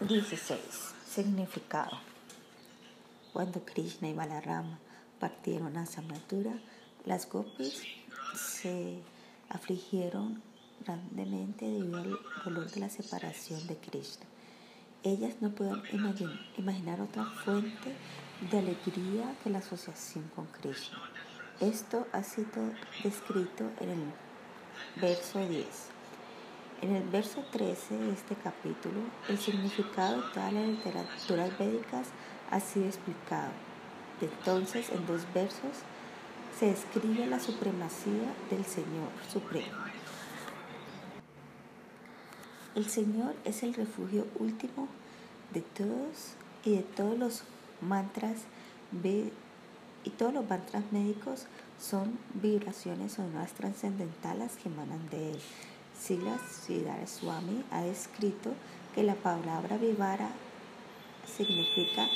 16. Significado. Cuando Krishna y Balarama partieron a Samatura, las gopis se afligieron grandemente debido al dolor de la separación de Krishna. Ellas no pueden imaginar otra fuente de alegría que la asociación con Krishna. Esto ha sido descrito en el verso 10. En el verso 13 de este capítulo, el significado de todas las literaturas védicas ha sido explicado. Entonces, en dos versos, se describe la supremacía del Señor Supremo. El Señor es el refugio último de todos y de todos los mantras y todos los mantras médicos son vibraciones sonoras trascendentales que emanan de él. Silas Swami ha descrito que la palabra vivara significa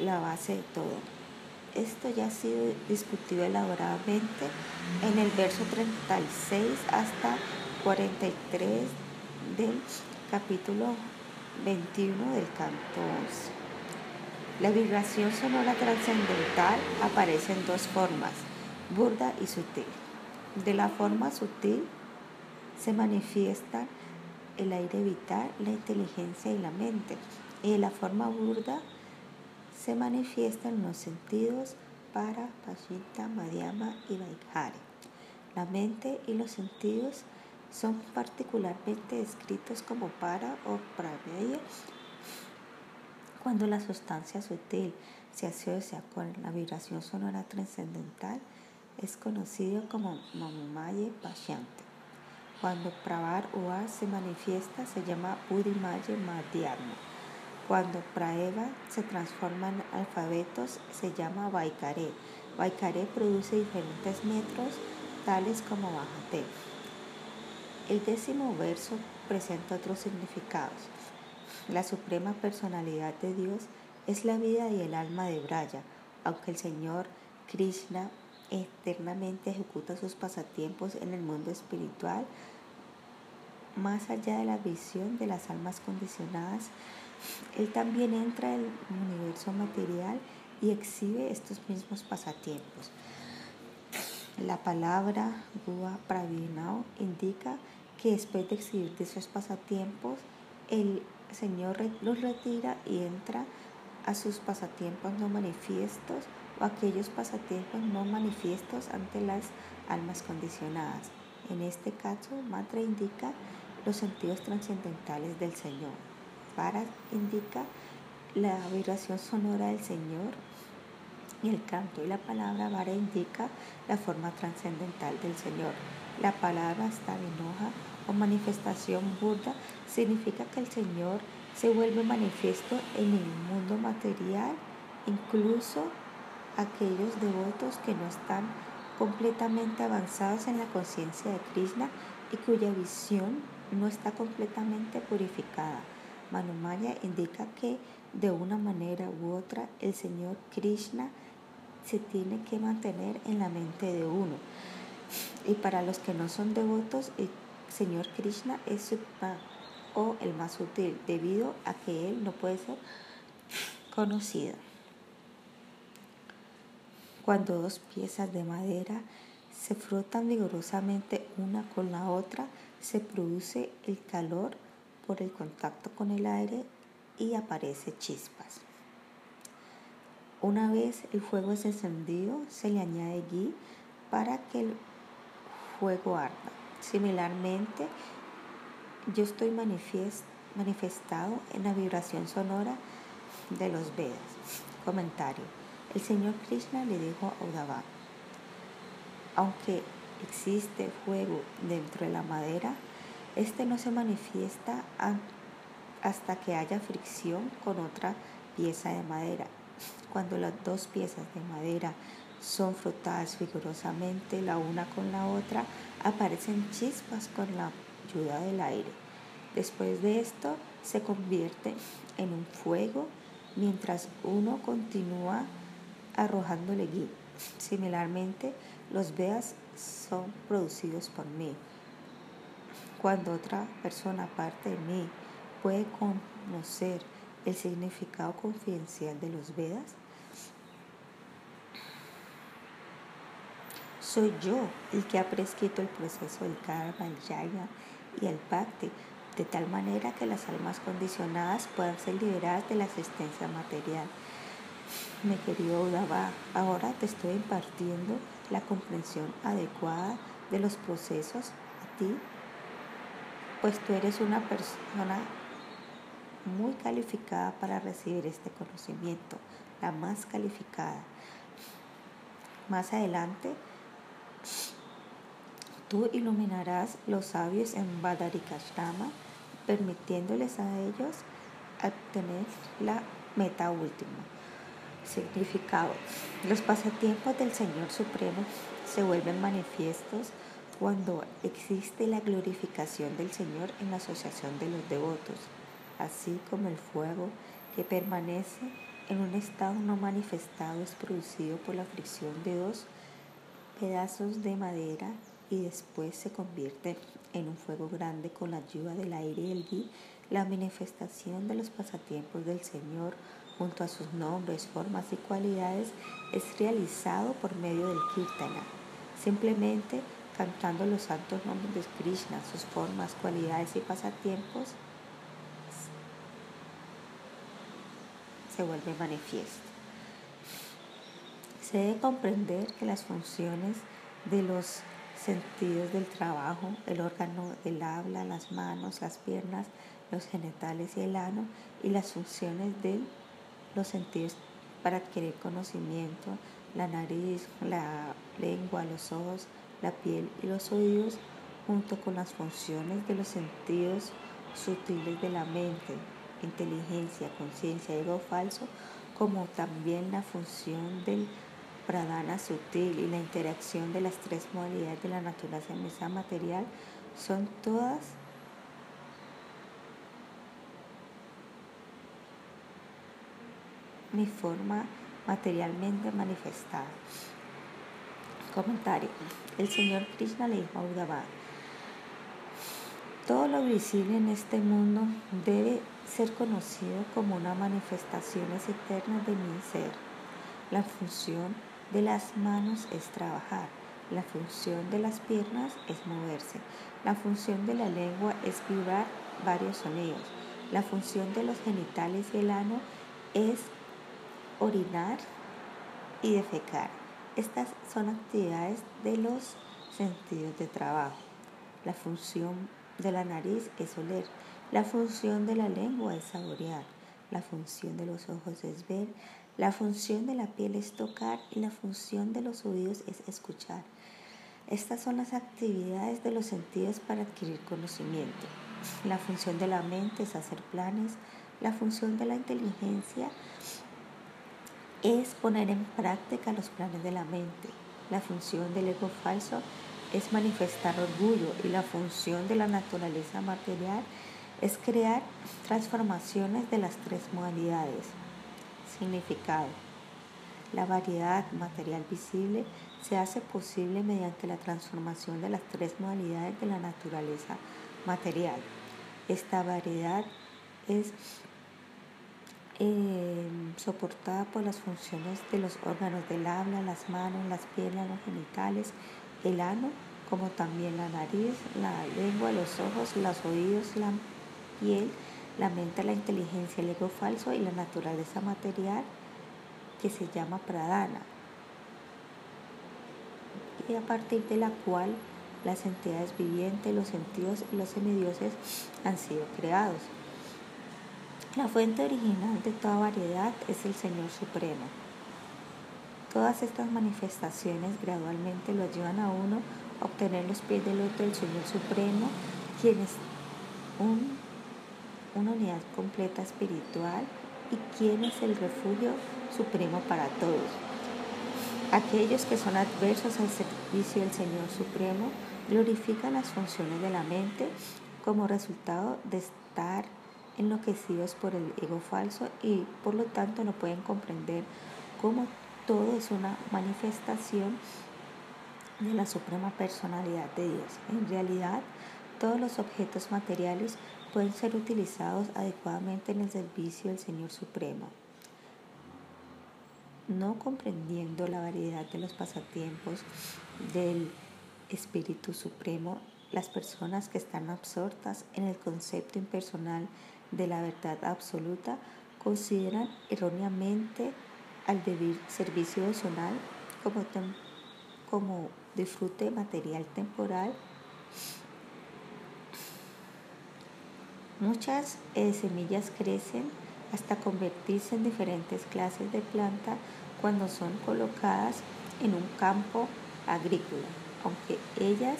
la base de todo. Esto ya ha sido discutido elaboradamente en el verso 36 hasta 43 del capítulo 21 del canto 11. La vibración sonora trascendental aparece en dos formas, burda y sutil. De la forma sutil se manifiesta el aire vital, la inteligencia y la mente. Y de la forma burda se manifiestan los sentidos para, Pashita, Madhyama y Vaikhari. La mente y los sentidos son particularmente descritos como para o prameya cuando la sustancia sutil se asocia con la vibración sonora trascendental es conocido como Mamumaye Pashyante. Cuando Pravar Ua se manifiesta se llama Udimaye Madhyama. Cuando Praeva se transforma en alfabetos se llama Vaikare. Vaikare produce diferentes metros tales como Bajate. El décimo verso presenta otros significados. La suprema personalidad de Dios es la vida y el alma de Braya, aunque el Señor Krishna eternamente ejecuta sus pasatiempos en el mundo espiritual, más allá de la visión de las almas condicionadas, Él también entra en el universo material y exhibe estos mismos pasatiempos. La palabra Gua Pravinao indica que después de exhibir esos pasatiempos, el Señor los retira y entra a sus pasatiempos no manifiestos o aquellos pasatiempos no manifiestos ante las almas condicionadas. En este caso, Matra indica los sentidos trascendentales del Señor. Para indica la vibración sonora del Señor y el canto y la palabra Vara indica la forma trascendental del Señor. La palabra enoja o manifestación burda significa que el Señor se vuelve manifiesto en el mundo material, incluso aquellos devotos que no están completamente avanzados en la conciencia de Krishna y cuya visión no está completamente purificada. Manumaya indica que de una manera u otra el Señor Krishna se tiene que mantener en la mente de uno. Y para los que no son devotos, el Señor Krishna es o el más útil debido a que él no puede ser conocido. Cuando dos piezas de madera se frotan vigorosamente una con la otra, se produce el calor por el contacto con el aire y aparece chispas. Una vez el fuego es encendido, se le añade gui para que el fuego arda. Similarmente, yo estoy manifestado en la vibración sonora de los Vedas. Comentario. El Señor Krishna le dijo a Uddhava, aunque existe fuego dentro de la madera, este no se manifiesta hasta que haya fricción con otra pieza de madera. Cuando las dos piezas de madera son frotadas vigorosamente la una con la otra, aparecen chispas con la ayuda del aire. Después de esto se convierte en un fuego mientras uno continúa arrojándole gui. Similarmente, los veas son producidos por mí. Cuando otra persona aparte de mí puede conocer el significado confidencial de los Vedas? Soy yo el que ha prescrito el proceso del karma, el yaya y el bhakti, de tal manera que las almas condicionadas puedan ser liberadas de la existencia material. Mi querido Udava, ahora te estoy impartiendo la comprensión adecuada de los procesos a ti, pues tú eres una persona muy calificada para recibir este conocimiento, la más calificada. Más adelante, Tú iluminarás los sabios en Badarikashrama, permitiéndoles a ellos obtener la meta última. Significado. Los pasatiempos del Señor Supremo se vuelven manifiestos cuando existe la glorificación del Señor en la asociación de los devotos, así como el fuego que permanece en un estado no manifestado es producido por la fricción de dos pedazos de madera y después se convierte en un fuego grande con la ayuda del aire y el gui, la manifestación de los pasatiempos del Señor junto a sus nombres, formas y cualidades es realizado por medio del kirtana, simplemente cantando los santos nombres de Krishna, sus formas, cualidades y pasatiempos se vuelve manifiesto. Se debe comprender que las funciones de los sentidos del trabajo, el órgano del habla, las manos, las piernas, los genitales y el ano, y las funciones de los sentidos para adquirir conocimiento, la nariz, la lengua, los ojos, la piel y los oídos, junto con las funciones de los sentidos sutiles de la mente, inteligencia, conciencia, ego falso, como también la función del pradana sutil y la interacción de las tres modalidades de la naturaleza material son todas mi forma materialmente manifestada. Comentario. El Señor Krishna le dijo a Uddhava, todo lo visible en este mundo debe ser conocido como una manifestaciones eternas de mi ser. La función de las manos es trabajar. La función de las piernas es moverse. La función de la lengua es vibrar varios sonidos. La función de los genitales y el ano es orinar y defecar. Estas son actividades de los sentidos de trabajo. La función de la nariz es oler. La función de la lengua es saborear. La función de los ojos es ver. La función de la piel es tocar y la función de los oídos es escuchar. Estas son las actividades de los sentidos para adquirir conocimiento. La función de la mente es hacer planes. La función de la inteligencia es poner en práctica los planes de la mente. La función del ego falso es manifestar orgullo y la función de la naturaleza material es crear transformaciones de las tres modalidades. Significado. La variedad material visible se hace posible mediante la transformación de las tres modalidades de la naturaleza material. Esta variedad es eh, soportada por las funciones de los órganos del habla, las manos, las piernas, los genitales, el ano, como también la nariz, la lengua, los ojos, los oídos, la piel, la mente, la inteligencia, el ego falso y la naturaleza material que se llama pradana y a partir de la cual las entidades vivientes, los sentidos y los semidioses han sido creados. La fuente original de toda variedad es el Señor Supremo. Todas estas manifestaciones gradualmente lo ayudan a uno a obtener los pies del otro del Señor Supremo, quien es un una unidad completa espiritual y quién es el refugio supremo para todos. Aquellos que son adversos al servicio del Señor Supremo glorifican las funciones de la mente como resultado de estar enloquecidos por el ego falso y por lo tanto no pueden comprender cómo todo es una manifestación de la suprema personalidad de Dios. En realidad, todos los objetos materiales pueden ser utilizados adecuadamente en el servicio del Señor Supremo. No comprendiendo la variedad de los pasatiempos del Espíritu Supremo, las personas que están absortas en el concepto impersonal de la verdad absoluta consideran erróneamente al servicio devocional como, como disfrute material temporal. Muchas eh, semillas crecen hasta convertirse en diferentes clases de planta cuando son colocadas en un campo agrícola, aunque ellas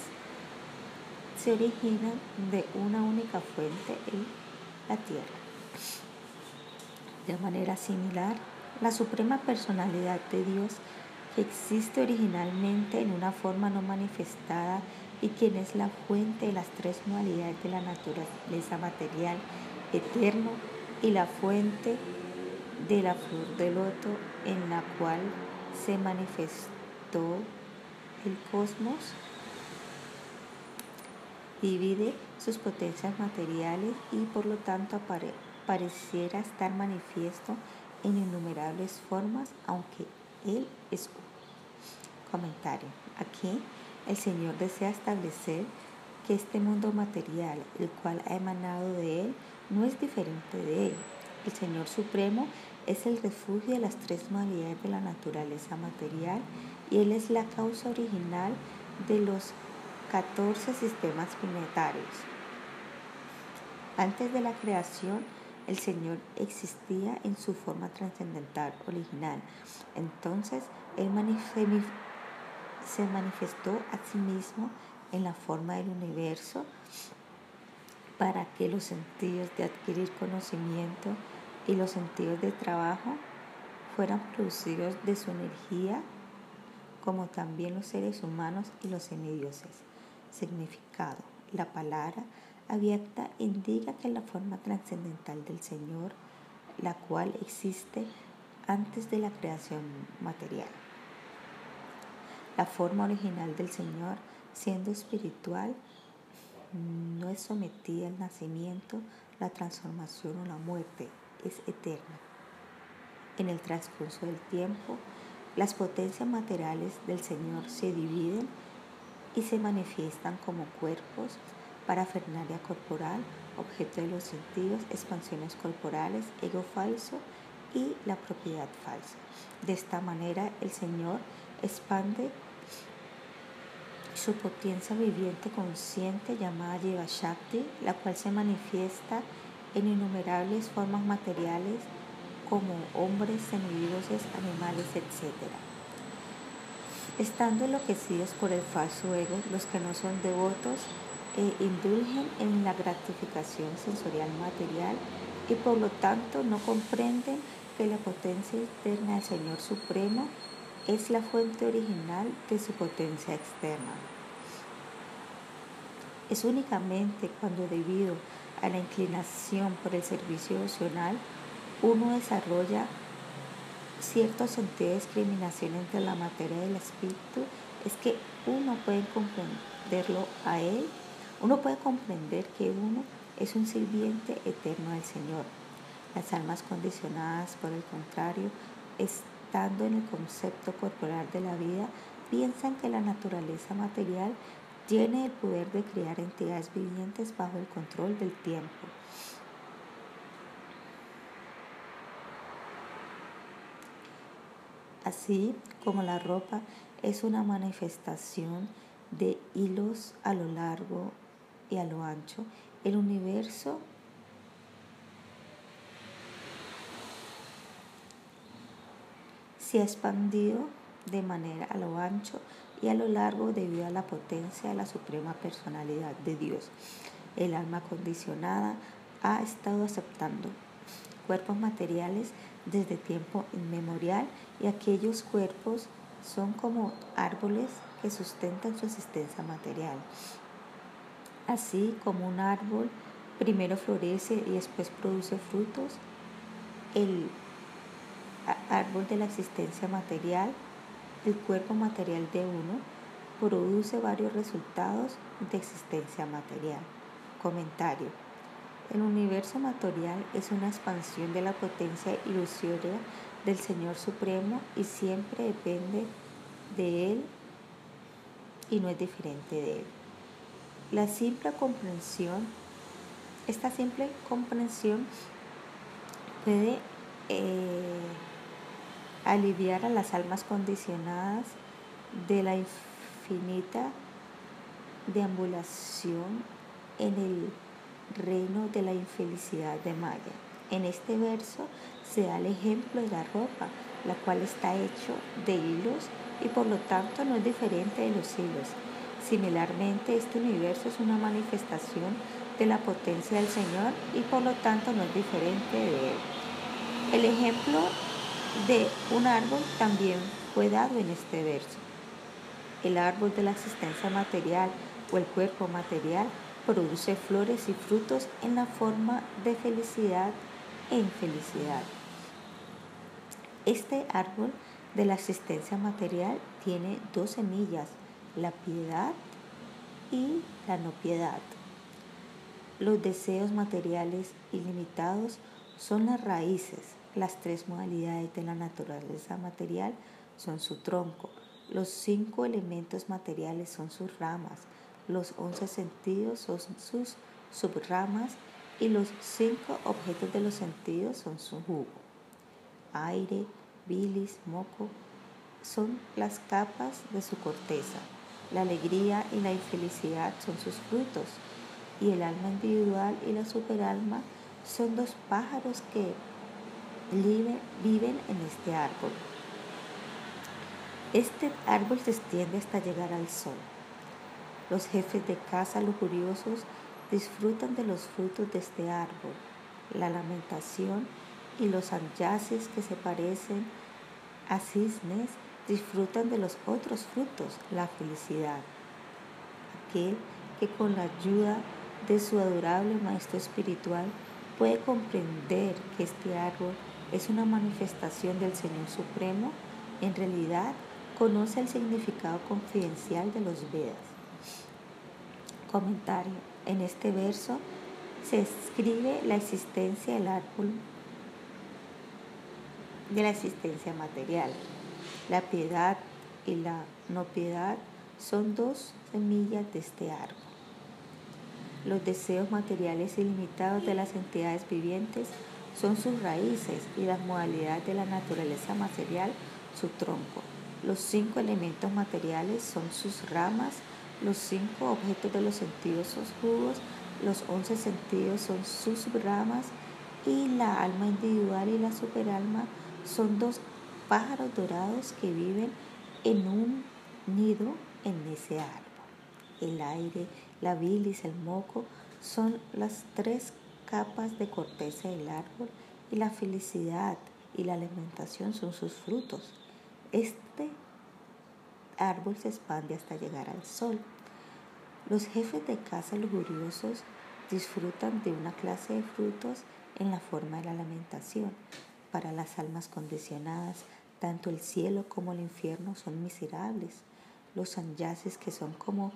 se originan de una única fuente en la tierra. De manera similar, la suprema personalidad de Dios, que existe originalmente en una forma no manifestada y quien es la fuente de las tres modalidades de la naturaleza material, eterno, y la fuente de la flor de loto en la cual se manifestó el cosmos, divide sus potencias materiales y por lo tanto pareciera estar manifiesto en innumerables formas, aunque Él es Comentario. Aquí el Señor desea establecer que este mundo material, el cual ha emanado de Él, no es diferente de Él. El Señor Supremo es el refugio de las tres modalidades de la naturaleza material y Él es la causa original de los 14 sistemas planetarios. Antes de la creación, el Señor existía en su forma trascendental original. Entonces, Él se manifestó a sí mismo en la forma del universo para que los sentidos de adquirir conocimiento y los sentidos de trabajo fueran producidos de su energía, como también los seres humanos y los semidioses. Significado. La palabra abierta indica que la forma trascendental del Señor, la cual existe antes de la creación material. La forma original del Señor, siendo espiritual, no es sometida al nacimiento, la transformación o la muerte, es eterna. En el transcurso del tiempo, las potencias materiales del Señor se dividen y se manifiestan como cuerpos, parafernalia corporal, objeto de los sentidos, expansiones corporales, ego falso y la propiedad falsa. De esta manera el Señor expande su potencia viviente consciente llamada Jiva Shakti, la cual se manifiesta en innumerables formas materiales como hombres, semidioses, animales, etc. Estando enloquecidos por el falso ego, los que no son devotos e indulgen en la gratificación sensorial material y por lo tanto no comprenden que la potencia externa del Señor Supremo es la fuente original de su potencia externa. Es únicamente cuando debido a la inclinación por el servicio emocional uno desarrolla cierto sentido de discriminación entre la materia y el espíritu, es que uno puede comprenderlo a él, uno puede comprender que uno es un sirviente eterno del Señor. Las almas condicionadas, por el contrario, estando en el concepto corporal de la vida, piensan que la naturaleza material tiene el poder de crear entidades vivientes bajo el control del tiempo. Así como la ropa es una manifestación de hilos a lo largo y a lo ancho, el universo se ha expandido de manera a lo ancho y a lo largo debido a la potencia de la suprema personalidad de Dios. El alma condicionada ha estado aceptando cuerpos materiales desde tiempo inmemorial y aquellos cuerpos son como árboles que sustentan su existencia material. Así como un árbol primero florece y después produce frutos, el árbol de la existencia material, el cuerpo material de uno, produce varios resultados de existencia material. Comentario. El universo material es una expansión de la potencia ilusoria del Señor Supremo y siempre depende de Él y no es diferente de Él. La simple comprensión, esta simple comprensión puede eh, aliviar a las almas condicionadas de la infinita deambulación en el reino de la infelicidad de Maya. En este verso se da el ejemplo de la ropa, la cual está hecho de hilos y por lo tanto no es diferente de los hilos. Similarmente, este universo es una manifestación de la potencia del Señor y por lo tanto no es diferente de Él. El ejemplo de un árbol también fue dado en este verso. El árbol de la existencia material o el cuerpo material produce flores y frutos en la forma de felicidad e infelicidad. Este árbol de la existencia material tiene dos semillas, la piedad y la no piedad. Los deseos materiales ilimitados son las raíces. Las tres modalidades de la naturaleza material son su tronco. Los cinco elementos materiales son sus ramas. Los once sentidos son sus subramas y los cinco objetos de los sentidos son su jugo. Aire, bilis, moco son las capas de su corteza. La alegría y la infelicidad son sus frutos. Y el alma individual y la superalma son dos pájaros que viven en este árbol. Este árbol se extiende hasta llegar al sol. Los jefes de casa lujuriosos disfrutan de los frutos de este árbol, la lamentación y los anyaces que se parecen a cisnes disfrutan de los otros frutos, la felicidad. Aquel que con la ayuda de su adorable Maestro Espiritual puede comprender que este árbol es una manifestación del Señor Supremo, en realidad conoce el significado confidencial de los Vedas. Comentario. En este verso se escribe la existencia del árbol de la existencia material. La piedad y la no piedad son dos semillas de este árbol. Los deseos materiales ilimitados de las entidades vivientes son sus raíces y las modalidades de la naturaleza material su tronco. Los cinco elementos materiales son sus ramas los cinco objetos de los sentidos son jugos, los once sentidos son sus ramas y la alma individual y la superalma son dos pájaros dorados que viven en un nido en ese árbol. El aire, la bilis, el moco son las tres capas de corteza del árbol y la felicidad y la alimentación son sus frutos. Este árbol se expande hasta llegar al sol. Los jefes de casa lujuriosos disfrutan de una clase de frutos en la forma de la lamentación. Para las almas condicionadas, tanto el cielo como el infierno son miserables. Los sanyases que son como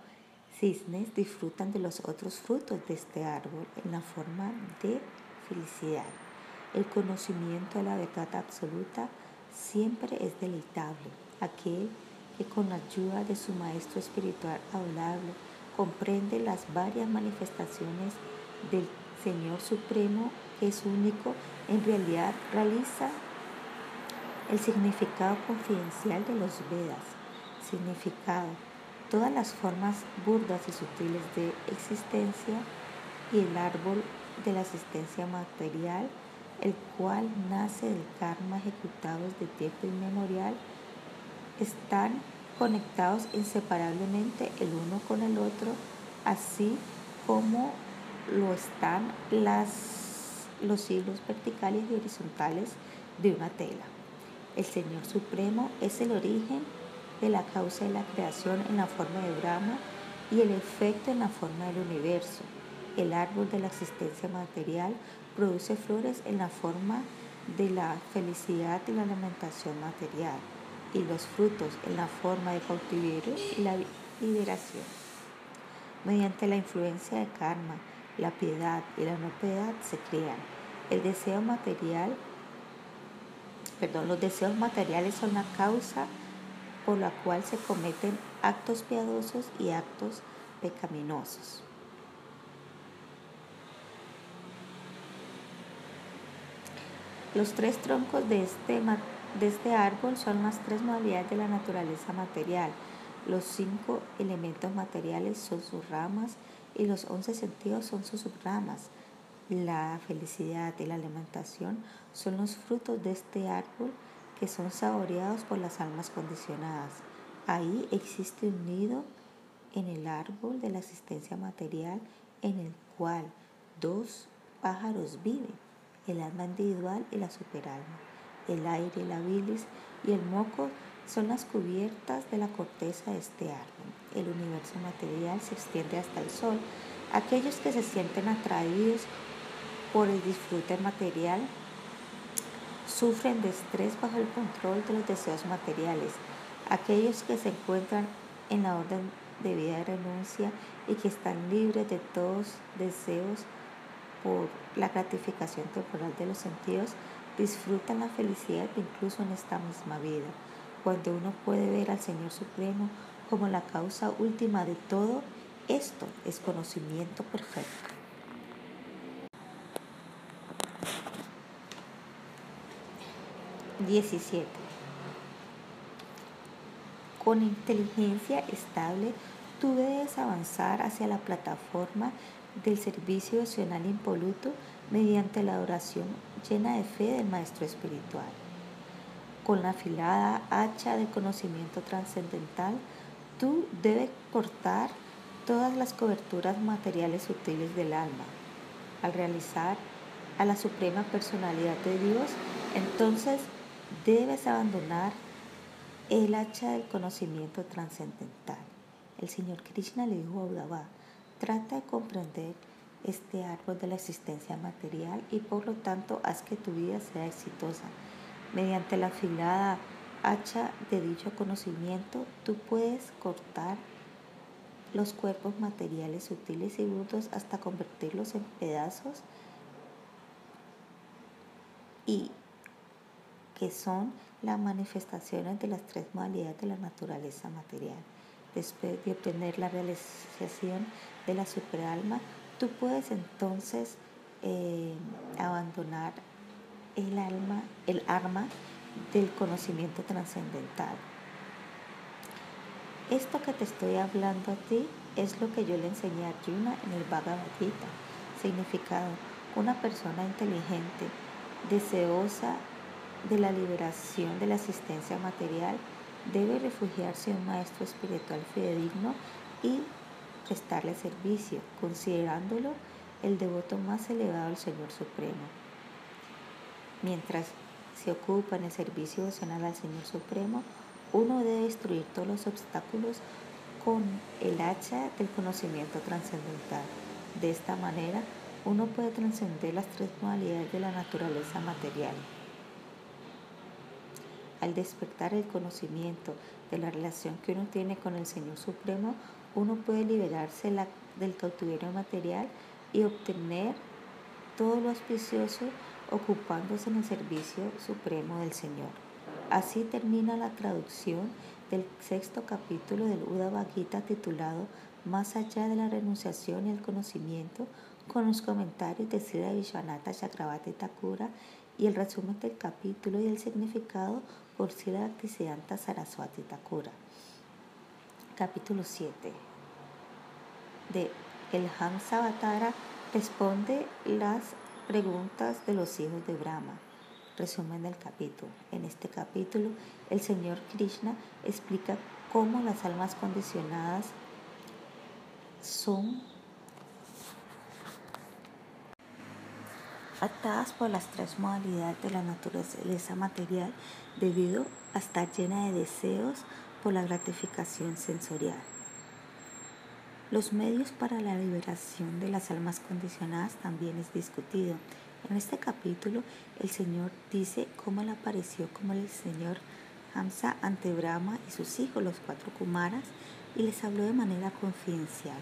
cisnes disfrutan de los otros frutos de este árbol en la forma de felicidad. El conocimiento de la verdad absoluta siempre es deleitable. Aquel que con la ayuda de su maestro espiritual adorable comprende las varias manifestaciones del Señor Supremo que es único, en realidad realiza el significado confidencial de los Vedas. Significado, todas las formas burdas y sutiles de existencia y el árbol de la existencia material, el cual nace del karma ejecutado desde tiempo inmemorial, están conectados inseparablemente el uno con el otro, así como lo están las, los hilos verticales y horizontales de una tela. El Señor Supremo es el origen de la causa de la creación en la forma de Brahma y el efecto en la forma del universo. El árbol de la existencia material produce flores en la forma de la felicidad y la lamentación material y los frutos en la forma de cautiverio y la liberación. Mediante la influencia de karma la piedad y la no piedad se crean. El deseo material, perdón, los deseos materiales son la causa por la cual se cometen actos piadosos y actos pecaminosos. Los tres troncos de este, de este árbol son las tres modalidades de la naturaleza material. Los cinco elementos materiales son sus ramas y los once sentidos son sus subramas. La felicidad y la alimentación son los frutos de este árbol que son saboreados por las almas condicionadas. Ahí existe un nido en el árbol de la existencia material en el cual dos pájaros viven, el alma individual y la superalma. El aire, la bilis y el moco son las cubiertas de la corteza de este árbol. El universo material se extiende hasta el sol. Aquellos que se sienten atraídos por el disfrute material sufren de estrés bajo el control de los deseos materiales. Aquellos que se encuentran en la orden de vida de renuncia y que están libres de todos deseos por la gratificación temporal de los sentidos, disfrutan la felicidad incluso en esta misma vida. Cuando uno puede ver al Señor Supremo como la causa última de todo, esto es conocimiento perfecto. 17. Con inteligencia estable, tú debes avanzar hacia la plataforma del servicio opcional impoluto mediante la oración llena de fe del Maestro Espiritual. Con la afilada hacha de conocimiento trascendental, tú debes cortar todas las coberturas materiales sutiles del alma. Al realizar a la suprema personalidad de Dios, entonces debes abandonar el hacha del conocimiento trascendental. El Señor Krishna le dijo a Uddhava, trata de comprender este árbol de la existencia material y por lo tanto haz que tu vida sea exitosa. Mediante la afilada hacha de dicho conocimiento, tú puedes cortar los cuerpos materiales sutiles y brutos hasta convertirlos en pedazos y que son las manifestaciones de las tres modalidades de la naturaleza material. Después de obtener la realización de la superalma, tú puedes entonces eh, abandonar el alma, el arma del conocimiento trascendental. Esto que te estoy hablando a ti es lo que yo le enseñé a Arjuna en el Bhagavad Gita. Significado, una persona inteligente, deseosa de la liberación de la existencia material, debe refugiarse en un maestro espiritual fidedigno y prestarle servicio, considerándolo el devoto más elevado al Señor Supremo. Mientras se ocupa en el servicio devocional al Señor Supremo, uno debe destruir todos los obstáculos con el hacha del conocimiento trascendental. De esta manera, uno puede trascender las tres modalidades de la naturaleza material al despertar el conocimiento de la relación que uno tiene con el Señor Supremo, uno puede liberarse del cautiverio material y obtener todo lo auspicioso ocupándose en el servicio supremo del Señor. Así termina la traducción del sexto capítulo del Uddhava Gita titulado Más allá de la renunciación y el conocimiento, con los comentarios de Sri Vishwanatha Chakravarti Thakura y el resumen del capítulo y el significado por Sila Bhaktisiddhanta Saraswati Thakura. Capítulo 7 de El Hamsa Avatara responde las preguntas de los hijos de Brahma. Resumen del capítulo. En este capítulo, el Señor Krishna explica cómo las almas condicionadas son atadas por las tres modalidades de la naturaleza material debido a estar llena de deseos por la gratificación sensorial. Los medios para la liberación de las almas condicionadas también es discutido. En este capítulo el Señor dice cómo él apareció como el Señor Hamsa ante Brahma y sus hijos, los cuatro Kumaras, y les habló de manera confidencial.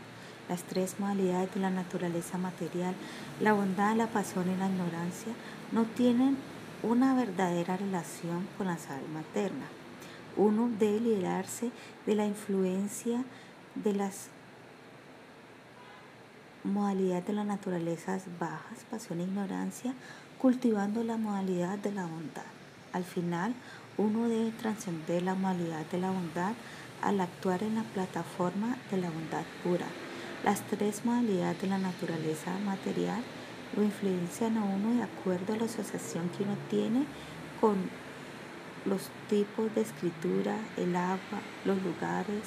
Las tres modalidades de la naturaleza material, la bondad, la pasión y la ignorancia, no tienen una verdadera relación con la alma eterna. Uno debe liberarse de la influencia de las modalidades de las naturalezas bajas, pasión e ignorancia, cultivando la modalidad de la bondad. Al final, uno debe trascender la modalidad de la bondad al actuar en la plataforma de la bondad pura. Las tres modalidades de la naturaleza material lo influencian a uno de acuerdo a la asociación que uno tiene con los tipos de escritura, el agua, los lugares,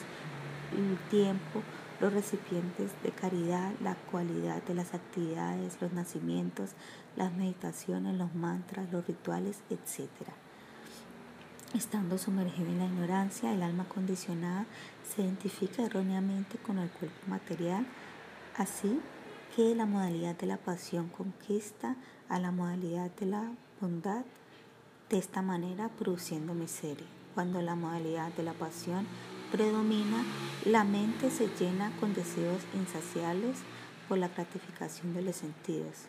el tiempo, los recipientes de caridad, la cualidad de las actividades, los nacimientos, las meditaciones, los mantras, los rituales, etc. Estando sumergido en la ignorancia, el alma condicionada se identifica erróneamente con el cuerpo material, así que la modalidad de la pasión conquista a la modalidad de la bondad, de esta manera produciendo miseria. Cuando la modalidad de la pasión predomina, la mente se llena con deseos insaciables por la gratificación de los sentidos.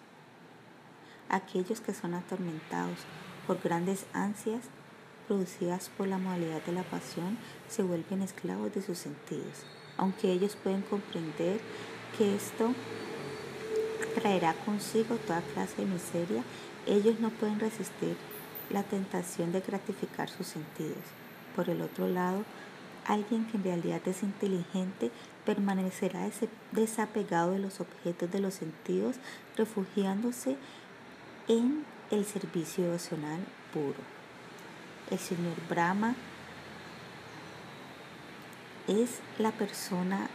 Aquellos que son atormentados por grandes ansias producidas por la modalidad de la pasión se vuelven esclavos de sus sentidos. Aunque ellos pueden comprender que esto traerá consigo toda clase de miseria, ellos no pueden resistir la tentación de gratificar sus sentidos. Por el otro lado, alguien que en realidad es inteligente permanecerá desapegado de los objetos de los sentidos, refugiándose en el servicio devocional puro. El señor Brahma es la persona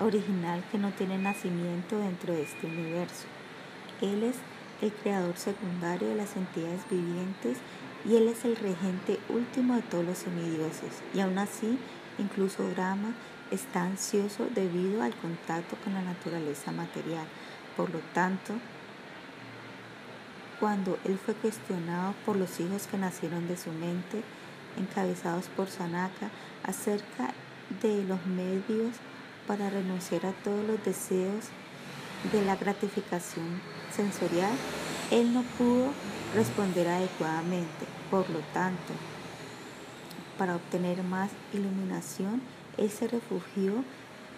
original que no tiene nacimiento dentro de este universo. Él es el creador secundario de las entidades vivientes y Él es el regente último de todos los semidioses. Y aún así, incluso Brahma está ansioso debido al contacto con la naturaleza material. Por lo tanto, cuando él fue cuestionado por los hijos que nacieron de su mente, encabezados por Sanaka, acerca de los medios para renunciar a todos los deseos de la gratificación sensorial, él no pudo responder adecuadamente. Por lo tanto, para obtener más iluminación, él se refugió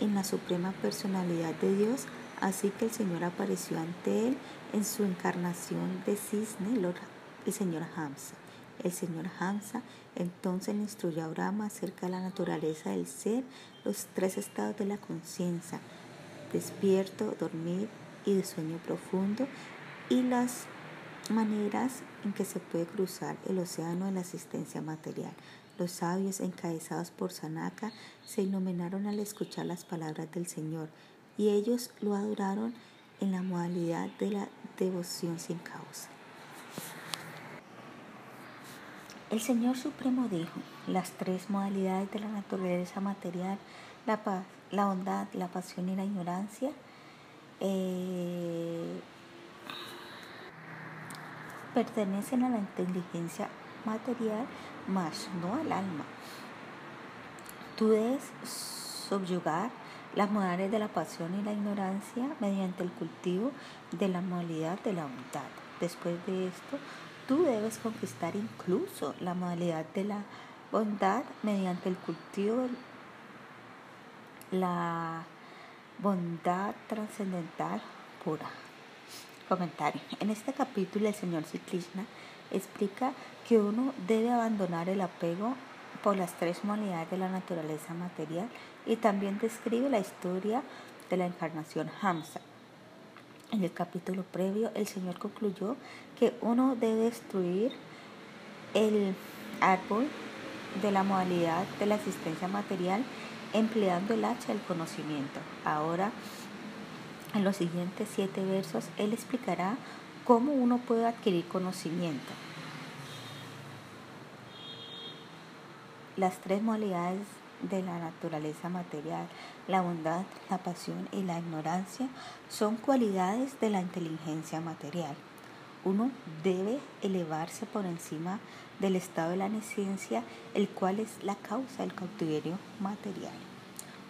en la suprema personalidad de Dios, así que el Señor apareció ante él en su encarnación de cisne, el Señor Hamsa. El Señor Hamsa entonces le instruyó a Brahma acerca de la naturaleza del ser, los tres estados de la conciencia, despierto, dormir y de sueño profundo, y las maneras en que se puede cruzar el océano de la existencia material. Los sabios, encabezados por Sanaka, se iluminaron al escuchar las palabras del Señor y ellos lo adoraron en la modalidad de la devoción sin causa. El Señor Supremo dijo, las tres modalidades de la naturaleza material, la paz, la bondad, la pasión y la ignorancia, eh, pertenecen a la inteligencia material, mas no al alma. Tú debes subyugar las modalidades de la pasión y la ignorancia mediante el cultivo de la modalidad de la bondad. Después de esto, tú debes conquistar incluso la modalidad de la bondad mediante el cultivo de la bondad trascendental pura. Comentario. En este capítulo el señor Krishna explica que uno debe abandonar el apego por las tres modalidades de la naturaleza material y también describe la historia de la encarnación Hamsa. En el capítulo previo el Señor concluyó que uno debe destruir el árbol de la modalidad de la existencia material empleando el hacha del conocimiento. Ahora en los siguientes siete versos, Él explicará cómo uno puede adquirir conocimiento. Las tres modalidades de la naturaleza material, la bondad, la pasión y la ignorancia, son cualidades de la inteligencia material. Uno debe elevarse por encima del estado de la neciencia, el cual es la causa del cautiverio material.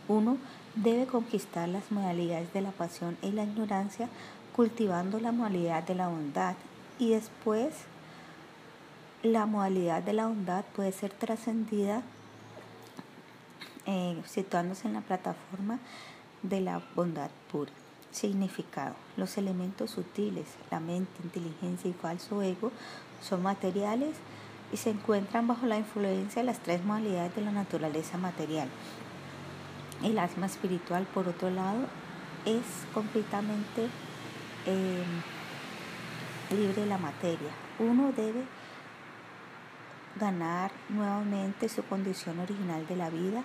Uno debe conquistar las modalidades de la pasión y la ignorancia cultivando la modalidad de la bondad y después la modalidad de la bondad puede ser trascendida eh, situándose en la plataforma de la bondad pura. Significado. Los elementos sutiles, la mente, inteligencia y falso ego, son materiales y se encuentran bajo la influencia de las tres modalidades de la naturaleza material. El asma espiritual, por otro lado, es completamente eh, libre de la materia. Uno debe ganar nuevamente su condición original de la vida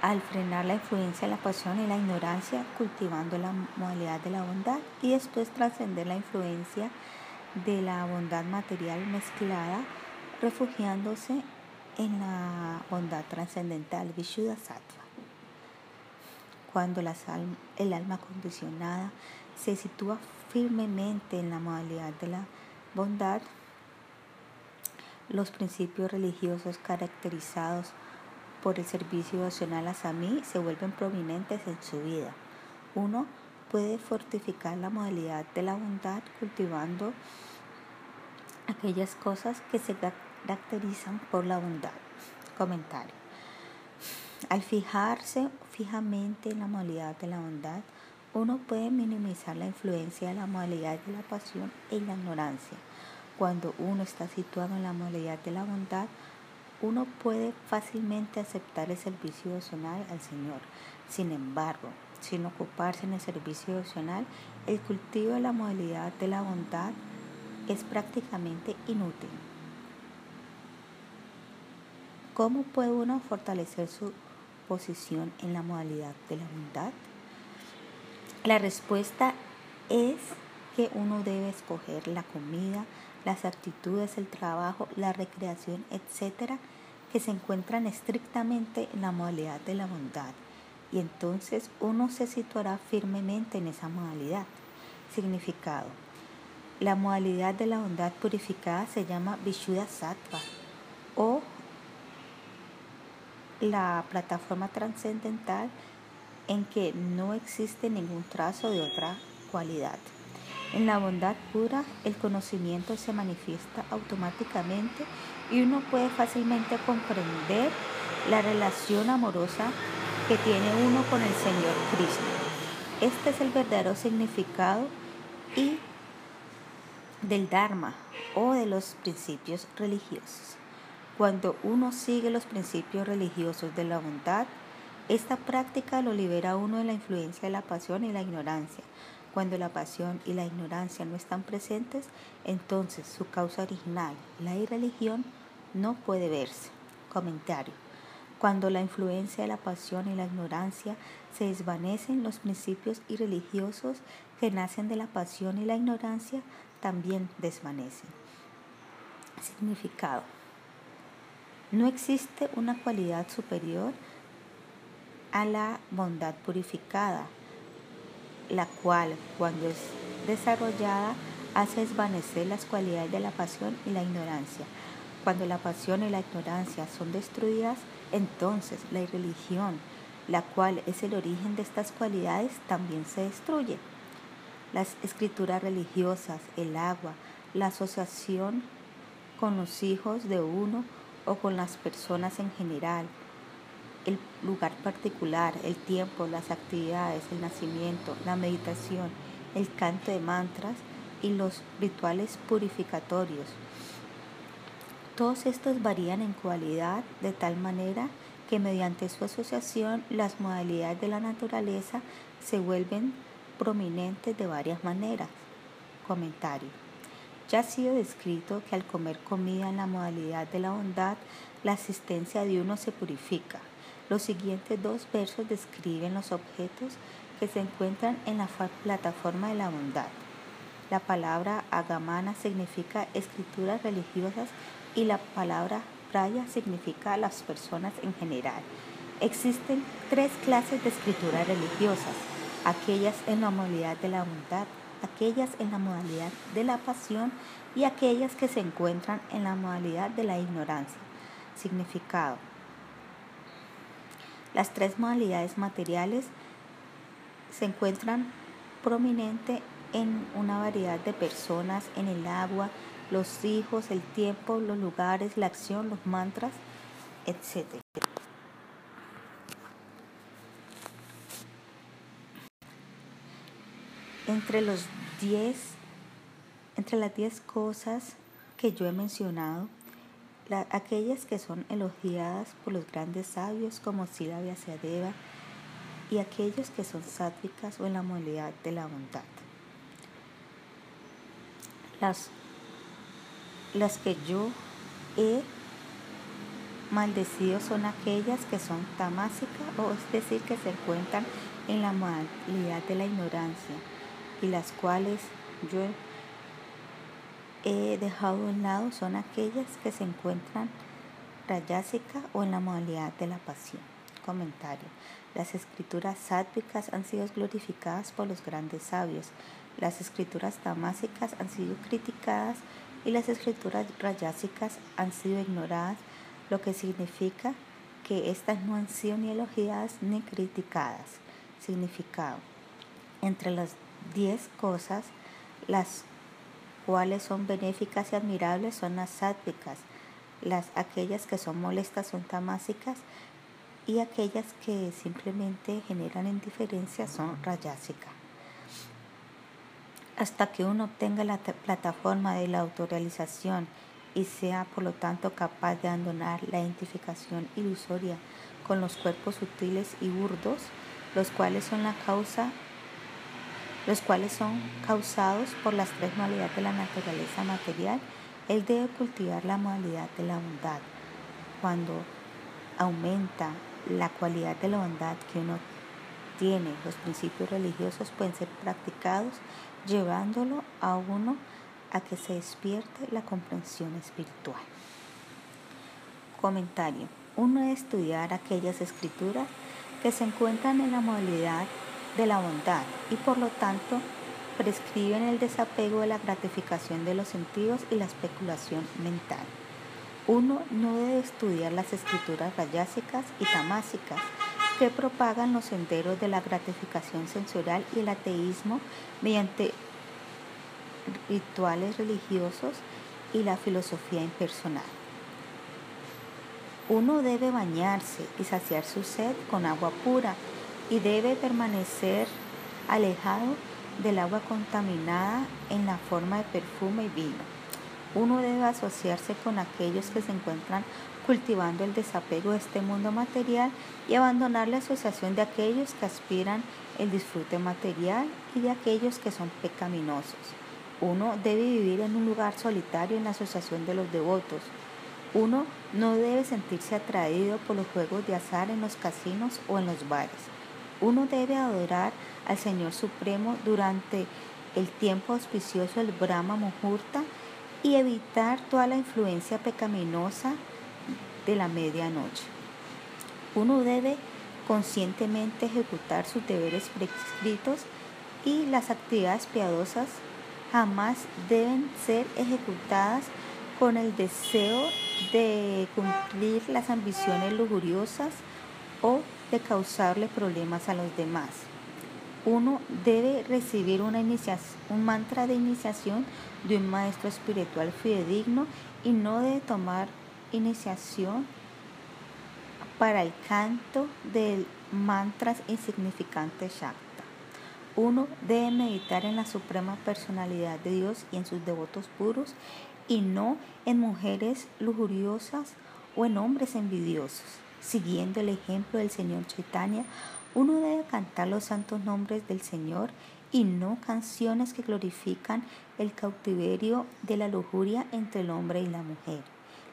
al frenar la influencia de la pasión y la ignorancia, cultivando la modalidad de la bondad y después trascender la influencia de la bondad material mezclada, refugiándose en la bondad trascendental, Vishuddha Sattva. Cuando el alma condicionada se sitúa firmemente en la modalidad de la bondad, los principios religiosos caracterizados por el servicio devocional a Sami se vuelven prominentes en su vida. Uno puede fortificar la modalidad de la bondad cultivando aquellas cosas que se por la bondad. Comentario. Al fijarse fijamente en la modalidad de la bondad, uno puede minimizar la influencia de la modalidad de la pasión y la ignorancia. Cuando uno está situado en la modalidad de la bondad, uno puede fácilmente aceptar el servicio devocional al Señor. Sin embargo, sin ocuparse en el servicio devocional, el cultivo de la modalidad de la bondad es prácticamente inútil. ¿Cómo puede uno fortalecer su posición en la modalidad de la bondad? La respuesta es que uno debe escoger la comida, las actitudes, el trabajo, la recreación, etcétera, que se encuentran estrictamente en la modalidad de la bondad. Y entonces uno se situará firmemente en esa modalidad. Significado. La modalidad de la bondad purificada se llama Vishuddha Sattva o la plataforma trascendental en que no existe ningún trazo de otra cualidad. En la bondad pura, el conocimiento se manifiesta automáticamente y uno puede fácilmente comprender la relación amorosa que tiene uno con el Señor Cristo. Este es el verdadero significado y del Dharma o de los principios religiosos. Cuando uno sigue los principios religiosos de la bondad, esta práctica lo libera a uno de la influencia de la pasión y la ignorancia cuando la pasión y la ignorancia no están presentes, entonces su causa original, la irreligión, no puede verse. Comentario. Cuando la influencia de la pasión y la ignorancia se desvanecen, los principios irreligiosos que nacen de la pasión y la ignorancia también desvanecen. Significado. No existe una cualidad superior a la bondad purificada, la cual, cuando es desarrollada, hace desvanecer las cualidades de la pasión y la ignorancia. Cuando la pasión y la ignorancia son destruidas, entonces la irreligión, la cual es el origen de estas cualidades, también se destruye. Las escrituras religiosas, el agua, la asociación con los hijos de uno o con las personas en general, el lugar particular, el tiempo, las actividades, el nacimiento, la meditación, el canto de mantras y los rituales purificatorios. Todos estos varían en cualidad de tal manera que mediante su asociación las modalidades de la naturaleza se vuelven prominentes de varias maneras. Comentario. Ya ha sido descrito que al comer comida en la modalidad de la bondad, la asistencia de uno se purifica. Los siguientes dos versos describen los objetos que se encuentran en la plataforma de la bondad. La palabra agamana significa escrituras religiosas y la palabra praya significa las personas en general. Existen tres clases de escrituras religiosas, aquellas en la modalidad de la bondad, aquellas en la modalidad de la pasión y aquellas que se encuentran en la modalidad de la ignorancia. Significado. Las tres modalidades materiales se encuentran prominente en una variedad de personas, en el agua, los hijos, el tiempo, los lugares, la acción, los mantras, etc. Entre los entre las diez cosas que yo he mencionado, aquellas que son elogiadas por los grandes sabios como Sila Vyasadeva y aquellos que son sátvicas o en la modalidad de la bondad. Las, las que yo he maldecido son aquellas que son tamásicas, o es decir, que se encuentran en la modalidad de la ignorancia, y las cuales yo he dejado en lado son aquellas que se encuentran rayásica o en la modalidad de la pasión. Comentario. Las escrituras sádvicas han sido glorificadas por los grandes sabios. Las escrituras tamásicas han sido criticadas y las escrituras rayásicas han sido ignoradas, lo que significa que estas no han sido ni elogiadas ni criticadas. Significado. Entre las diez cosas, las cuales son benéficas y admirables son las sádvicas, las aquellas que son molestas son tamásicas y aquellas que simplemente generan indiferencia son rayásicas. Hasta que uno obtenga la plataforma de la autorrealización y sea por lo tanto capaz de abandonar la identificación ilusoria con los cuerpos sutiles y burdos, los cuales son la causa los cuales son causados por las tres modalidades de la naturaleza material, él debe cultivar la modalidad de la bondad. Cuando aumenta la cualidad de la bondad que uno tiene, los principios religiosos pueden ser practicados llevándolo a uno a que se despierte la comprensión espiritual. Comentario. Uno debe estudiar aquellas escrituras que se encuentran en la modalidad de la bondad y por lo tanto prescriben el desapego de la gratificación de los sentidos y la especulación mental. Uno no debe estudiar las escrituras rayásicas y tamásicas que propagan los senderos de la gratificación sensorial y el ateísmo mediante rituales religiosos y la filosofía impersonal. Uno debe bañarse y saciar su sed con agua pura y debe permanecer alejado del agua contaminada en la forma de perfume y vino. Uno debe asociarse con aquellos que se encuentran cultivando el desapego de este mundo material y abandonar la asociación de aquellos que aspiran el disfrute material y de aquellos que son pecaminosos. Uno debe vivir en un lugar solitario en la asociación de los devotos. Uno no debe sentirse atraído por los juegos de azar en los casinos o en los bares. Uno debe adorar al Señor Supremo durante el tiempo auspicioso del Brahma Muhurta y evitar toda la influencia pecaminosa de la medianoche. Uno debe conscientemente ejecutar sus deberes prescritos y las actividades piadosas jamás deben ser ejecutadas con el deseo de cumplir las ambiciones lujuriosas o de causarle problemas a los demás. Uno debe recibir una un mantra de iniciación de un maestro espiritual fidedigno y no debe tomar iniciación para el canto de mantras insignificantes Shakta. Uno debe meditar en la suprema personalidad de Dios y en sus devotos puros y no en mujeres lujuriosas o en hombres envidiosos. Siguiendo el ejemplo del Señor Chaitanya, uno debe cantar los santos nombres del Señor y no canciones que glorifican el cautiverio de la lujuria entre el hombre y la mujer.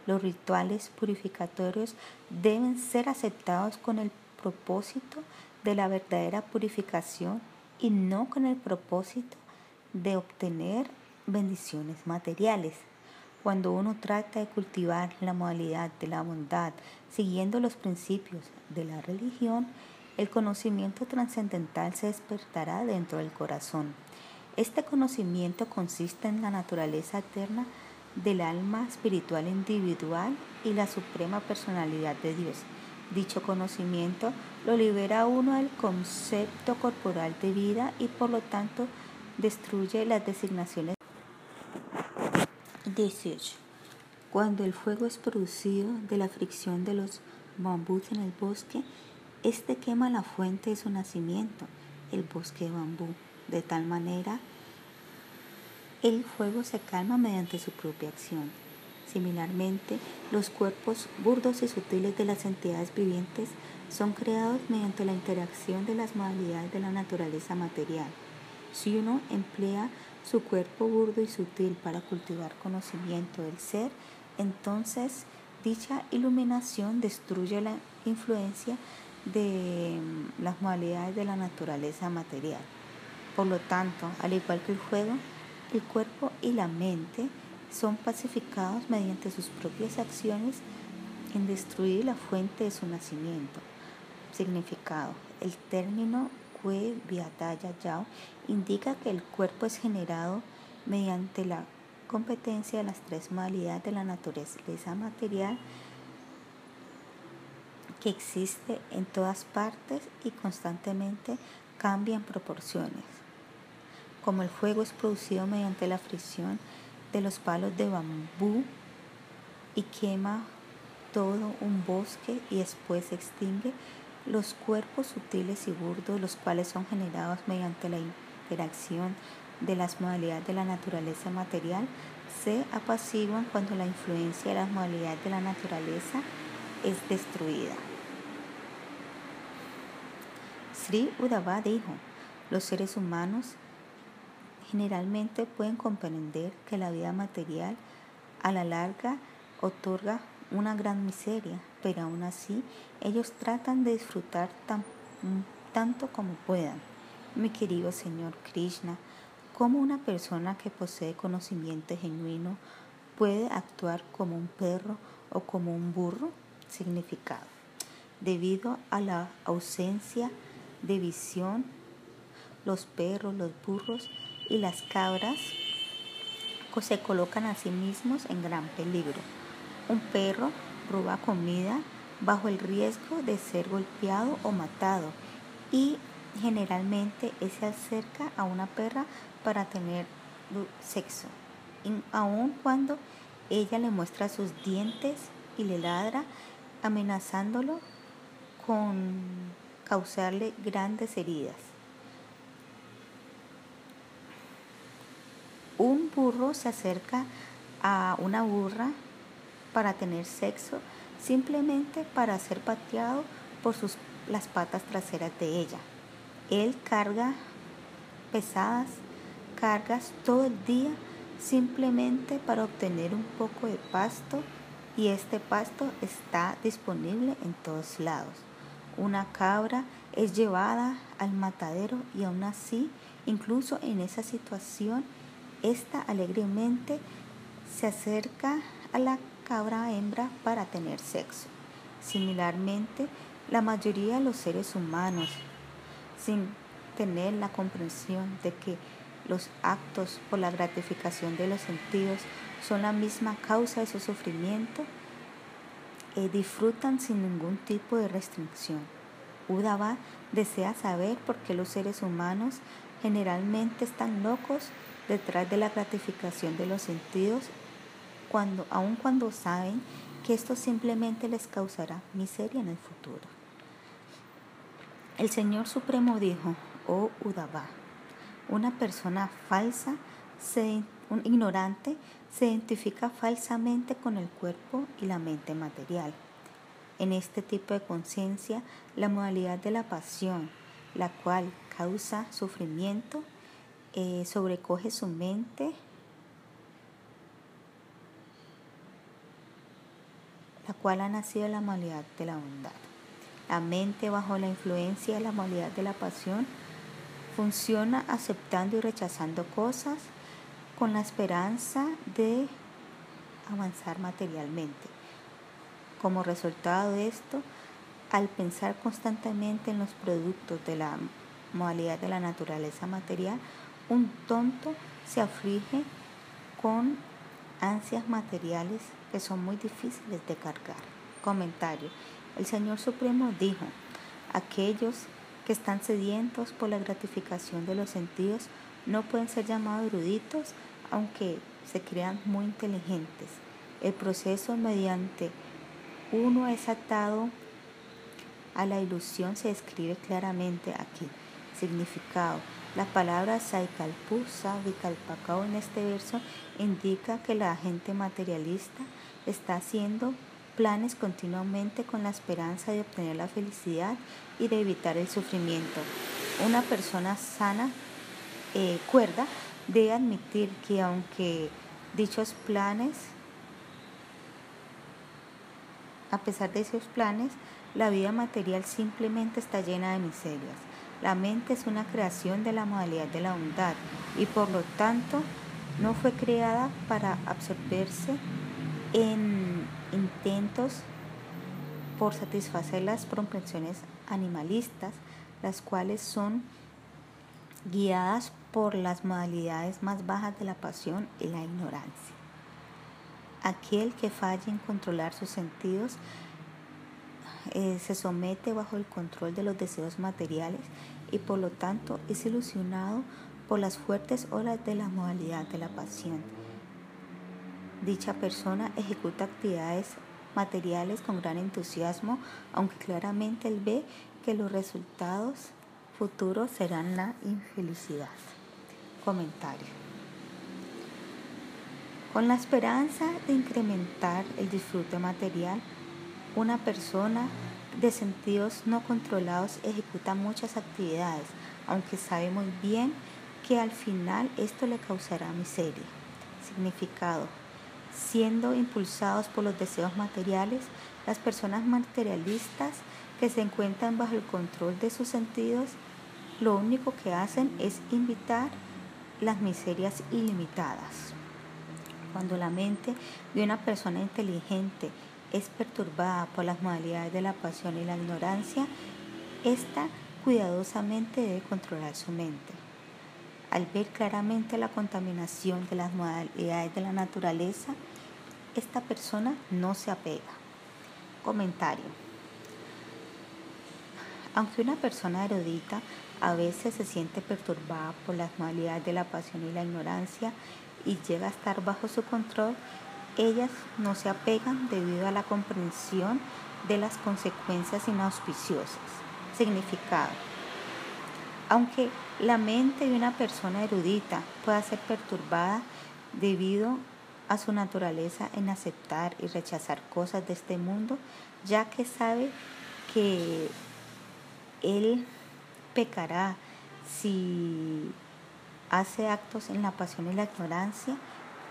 Los rituales purificatorios deben ser aceptados con el propósito de la verdadera purificación y no con el propósito de obtener bendiciones materiales. Cuando uno trata de cultivar la modalidad de la bondad siguiendo los principios de la religión, el conocimiento trascendental se despertará dentro del corazón. Este conocimiento consiste en la naturaleza eterna del alma espiritual individual y la suprema personalidad de Dios, Dicho conocimiento lo libera uno del concepto corporal de vida y por lo tanto destruye las designaciones. 18. Cuando el fuego es producido de la fricción de los bambús en el bosque, este quema la fuente de su nacimiento, el bosque de bambú, de tal manera el fuego se calma mediante su propia acción. Similarmente, los cuerpos burdos y sutiles de las entidades vivientes son creados mediante la interacción de las modalidades de la naturaleza material. Si uno emplea su cuerpo burdo y sutil para cultivar conocimiento del ser, entonces dicha iluminación destruye la influencia de mm, las modalidades de la naturaleza material. Por lo tanto, al igual que el fuego, el cuerpo y la mente son pacificados mediante sus propias acciones en destruir la fuente de su nacimiento. Significado. El término Kue Viataya Yao indica que el cuerpo es generado mediante la competencia de las tres modalidades de la naturaleza material que existe en todas partes y constantemente cambia en proporciones. Como el fuego es producido mediante la fricción de los palos de bambú y quema todo un bosque y después se extingue, los cuerpos sutiles y burdos, los cuales son generados mediante la interacción de las modalidades de la naturaleza material, se apaciguan cuando la influencia de las modalidades de la naturaleza es destruida. Sri Uddhava dijo, los seres humanos generalmente pueden comprender que la vida material a la larga otorga una gran miseria, pero aún así ellos tratan de disfrutar tanto como puedan. Mi querido Señor Krishna, ¿cómo una persona que posee conocimiento genuino puede actuar como un perro o como un burro? Significado. Debido a la ausencia de visión, los perros, los burros y las cabras se colocan a sí mismos en gran peligro. Un perro roba comida bajo el riesgo de ser golpeado o matado y generalmente se acerca a una perra para tener sexo, aun cuando ella le muestra sus dientes y le ladra amenazándolo con causarle grandes heridas. Un burro se acerca a una burra para tener sexo simplemente para ser pateado por sus, las patas traseras de ella. Él carga pesadas cargas todo el día simplemente para obtener un poco de pasto y este pasto está disponible en todos lados. Una cabra es llevada al matadero y aún así, incluso en esa situación, esta alegremente se acerca a la cabra hembra para tener sexo. Similarmente, la mayoría de los seres humanos, sin tener la comprensión de que los actos por la gratificación de los sentidos son la misma causa de su sufrimiento, eh, disfrutan sin ningún tipo de restricción. Udava desea saber por qué los seres humanos generalmente están locos detrás de la gratificación de los sentidos, cuando, aun cuando saben que esto simplemente les causará miseria en el futuro. El Señor Supremo dijo, oh Udava, una persona falsa, un ignorante, se identifica falsamente con el cuerpo y la mente material. En este tipo de conciencia, la modalidad de la pasión, la cual causa sufrimiento, eh, sobrecoge su mente, la cual ha nacido la modalidad de la bondad. La mente bajo la influencia de la modalidad de la pasión funciona aceptando y rechazando cosas con la esperanza de avanzar materialmente. Como resultado de esto, al pensar constantemente en los productos de la modalidad de la naturaleza material, un tonto se aflige con ansias materiales que son muy difíciles de cargar. Comentario. El Señor Supremo dijo, aquellos que están sedientos por la gratificación de los sentidos no pueden ser llamados eruditos, aunque se crean muy inteligentes. El proceso mediante uno es atado a la ilusión se describe claramente aquí. Significado. La palabra Saikalpusa Vikalpakao en este verso indica que la gente materialista está haciendo planes continuamente con la esperanza de obtener la felicidad y de evitar el sufrimiento. Una persona sana, eh, cuerda, debe admitir que aunque dichos planes, a pesar de esos planes, la vida material simplemente está llena de miserias. La mente es una creación de la modalidad de la bondad y por lo tanto no fue creada para absorberse en intentos por satisfacer las propensiones animalistas, las cuales son guiadas por las modalidades más bajas de la pasión y la ignorancia. Aquel que falle en controlar sus sentidos eh, se somete bajo el control de los deseos materiales y por lo tanto es ilusionado por las fuertes olas de la modalidad de la pasión. Dicha persona ejecuta actividades materiales con gran entusiasmo, aunque claramente él ve que los resultados futuros serán la infelicidad. Comentario. Con la esperanza de incrementar el disfrute material, una persona de sentidos no controlados ejecuta muchas actividades, aunque sabe muy bien que al final esto le causará miseria. Significado. Siendo impulsados por los deseos materiales, las personas materialistas que se encuentran bajo el control de sus sentidos, lo único que hacen es invitar las miserias ilimitadas. Cuando la mente de una persona inteligente es perturbada por las modalidades de la pasión y la ignorancia, ésta cuidadosamente debe controlar su mente. Al ver claramente la contaminación de las modalidades de la naturaleza, esta persona no se apega. Comentario. Aunque una persona erudita a veces se siente perturbada por las modalidades de la pasión y la ignorancia y llega a estar bajo su control, ellas no se apegan debido a la comprensión de las consecuencias inauspiciosas. Significado. Aunque la mente de una persona erudita pueda ser perturbada debido a su naturaleza en aceptar y rechazar cosas de este mundo, ya que sabe que él pecará si hace actos en la pasión y la ignorancia,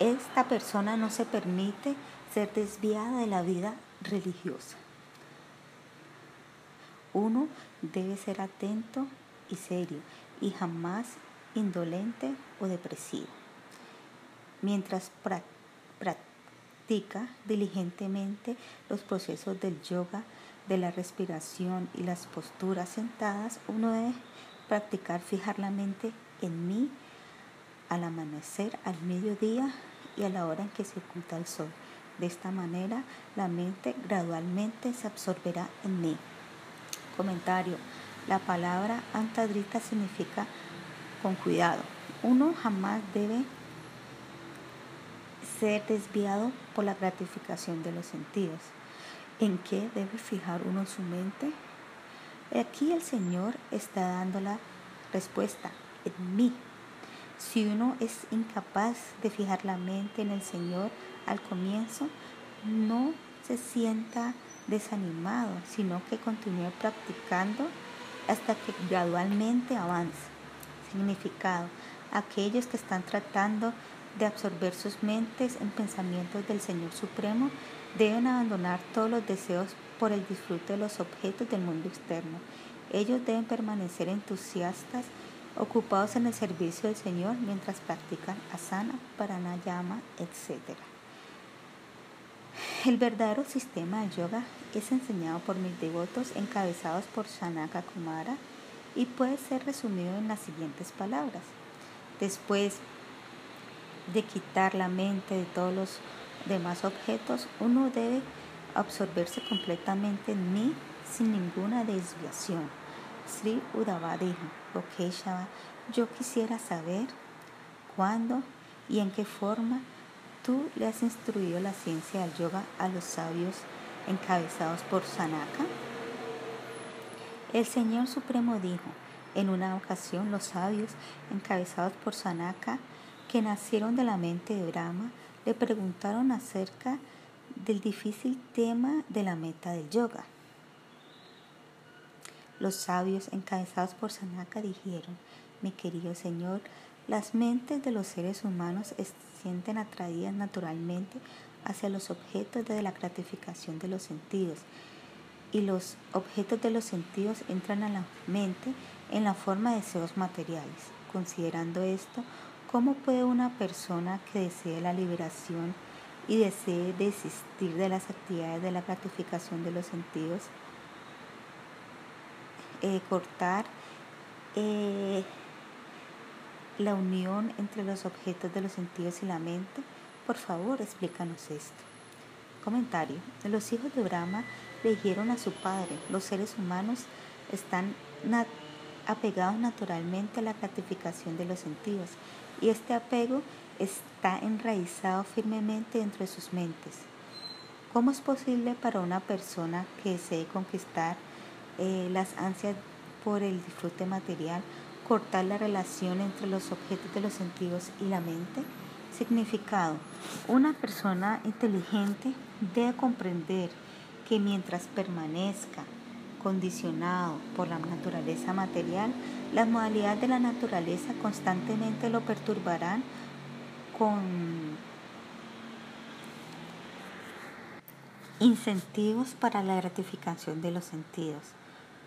esta persona no se permite ser desviada de la vida religiosa. Uno debe ser atento y serio y jamás indolente o depresivo. Mientras practica diligentemente los procesos del yoga, de la respiración y las posturas sentadas, uno debe practicar fijar la mente en mí al amanecer, al mediodía y a la hora en que se oculta el sol. De esta manera, la mente gradualmente se absorberá en mí. Comentario. La palabra antadrita significa con cuidado. Uno jamás debe ser desviado por la gratificación de los sentidos. ¿En qué debe fijar uno su mente? Aquí el Señor está dando la respuesta en mí. Si uno es incapaz de fijar la mente en el Señor al comienzo, no se sienta desanimado, sino que continúe practicando hasta que gradualmente avance. Significado. Aquellos que están tratando de absorber sus mentes en pensamientos del Señor Supremo deben abandonar todos los deseos por el disfrute de los objetos del mundo externo. Ellos deben permanecer entusiastas ocupados en el servicio del Señor mientras practican asana, paranayama, etc. El verdadero sistema de yoga es enseñado por mis devotos encabezados por Shanaka Kumara y puede ser resumido en las siguientes palabras. Después de quitar la mente de todos los demás objetos, uno debe absorberse completamente en mí sin ninguna desviación. Sri Uddhava dijo, Lokeshava, yo quisiera saber cuándo y en qué forma tú le has instruido la ciencia del yoga a los sabios encabezados por Sanaka. El Señor Supremo dijo, en una ocasión los sabios encabezados por Sanaka, que nacieron de la mente de Brahma, le preguntaron acerca del difícil tema de la meta del yoga. Los sabios encabezados por Sanaka dijeron, mi querido Señor, las mentes de los seres humanos se sienten atraídas naturalmente hacia los objetos de la gratificación de los sentidos y los objetos de los sentidos entran a la mente en la forma de deseos materiales. Considerando esto, ¿cómo puede una persona que desee la liberación y desee desistir de las actividades de la gratificación de los sentidos eh, cortar eh, la unión entre los objetos de los sentidos y la mente? Por favor, explícanos esto. Comentario. Los hijos de Brahma le dijeron a su padre, los seres humanos están apegados naturalmente a la gratificación de los sentidos y este apego está enraizado firmemente dentro de sus mentes. ¿Cómo es posible para una persona que desee conquistar eh, las ansias por el disfrute material, cortar la relación entre los objetos de los sentidos y la mente. Significado. Una persona inteligente debe comprender que mientras permanezca condicionado por la naturaleza material, las modalidades de la naturaleza constantemente lo perturbarán con incentivos para la gratificación de los sentidos.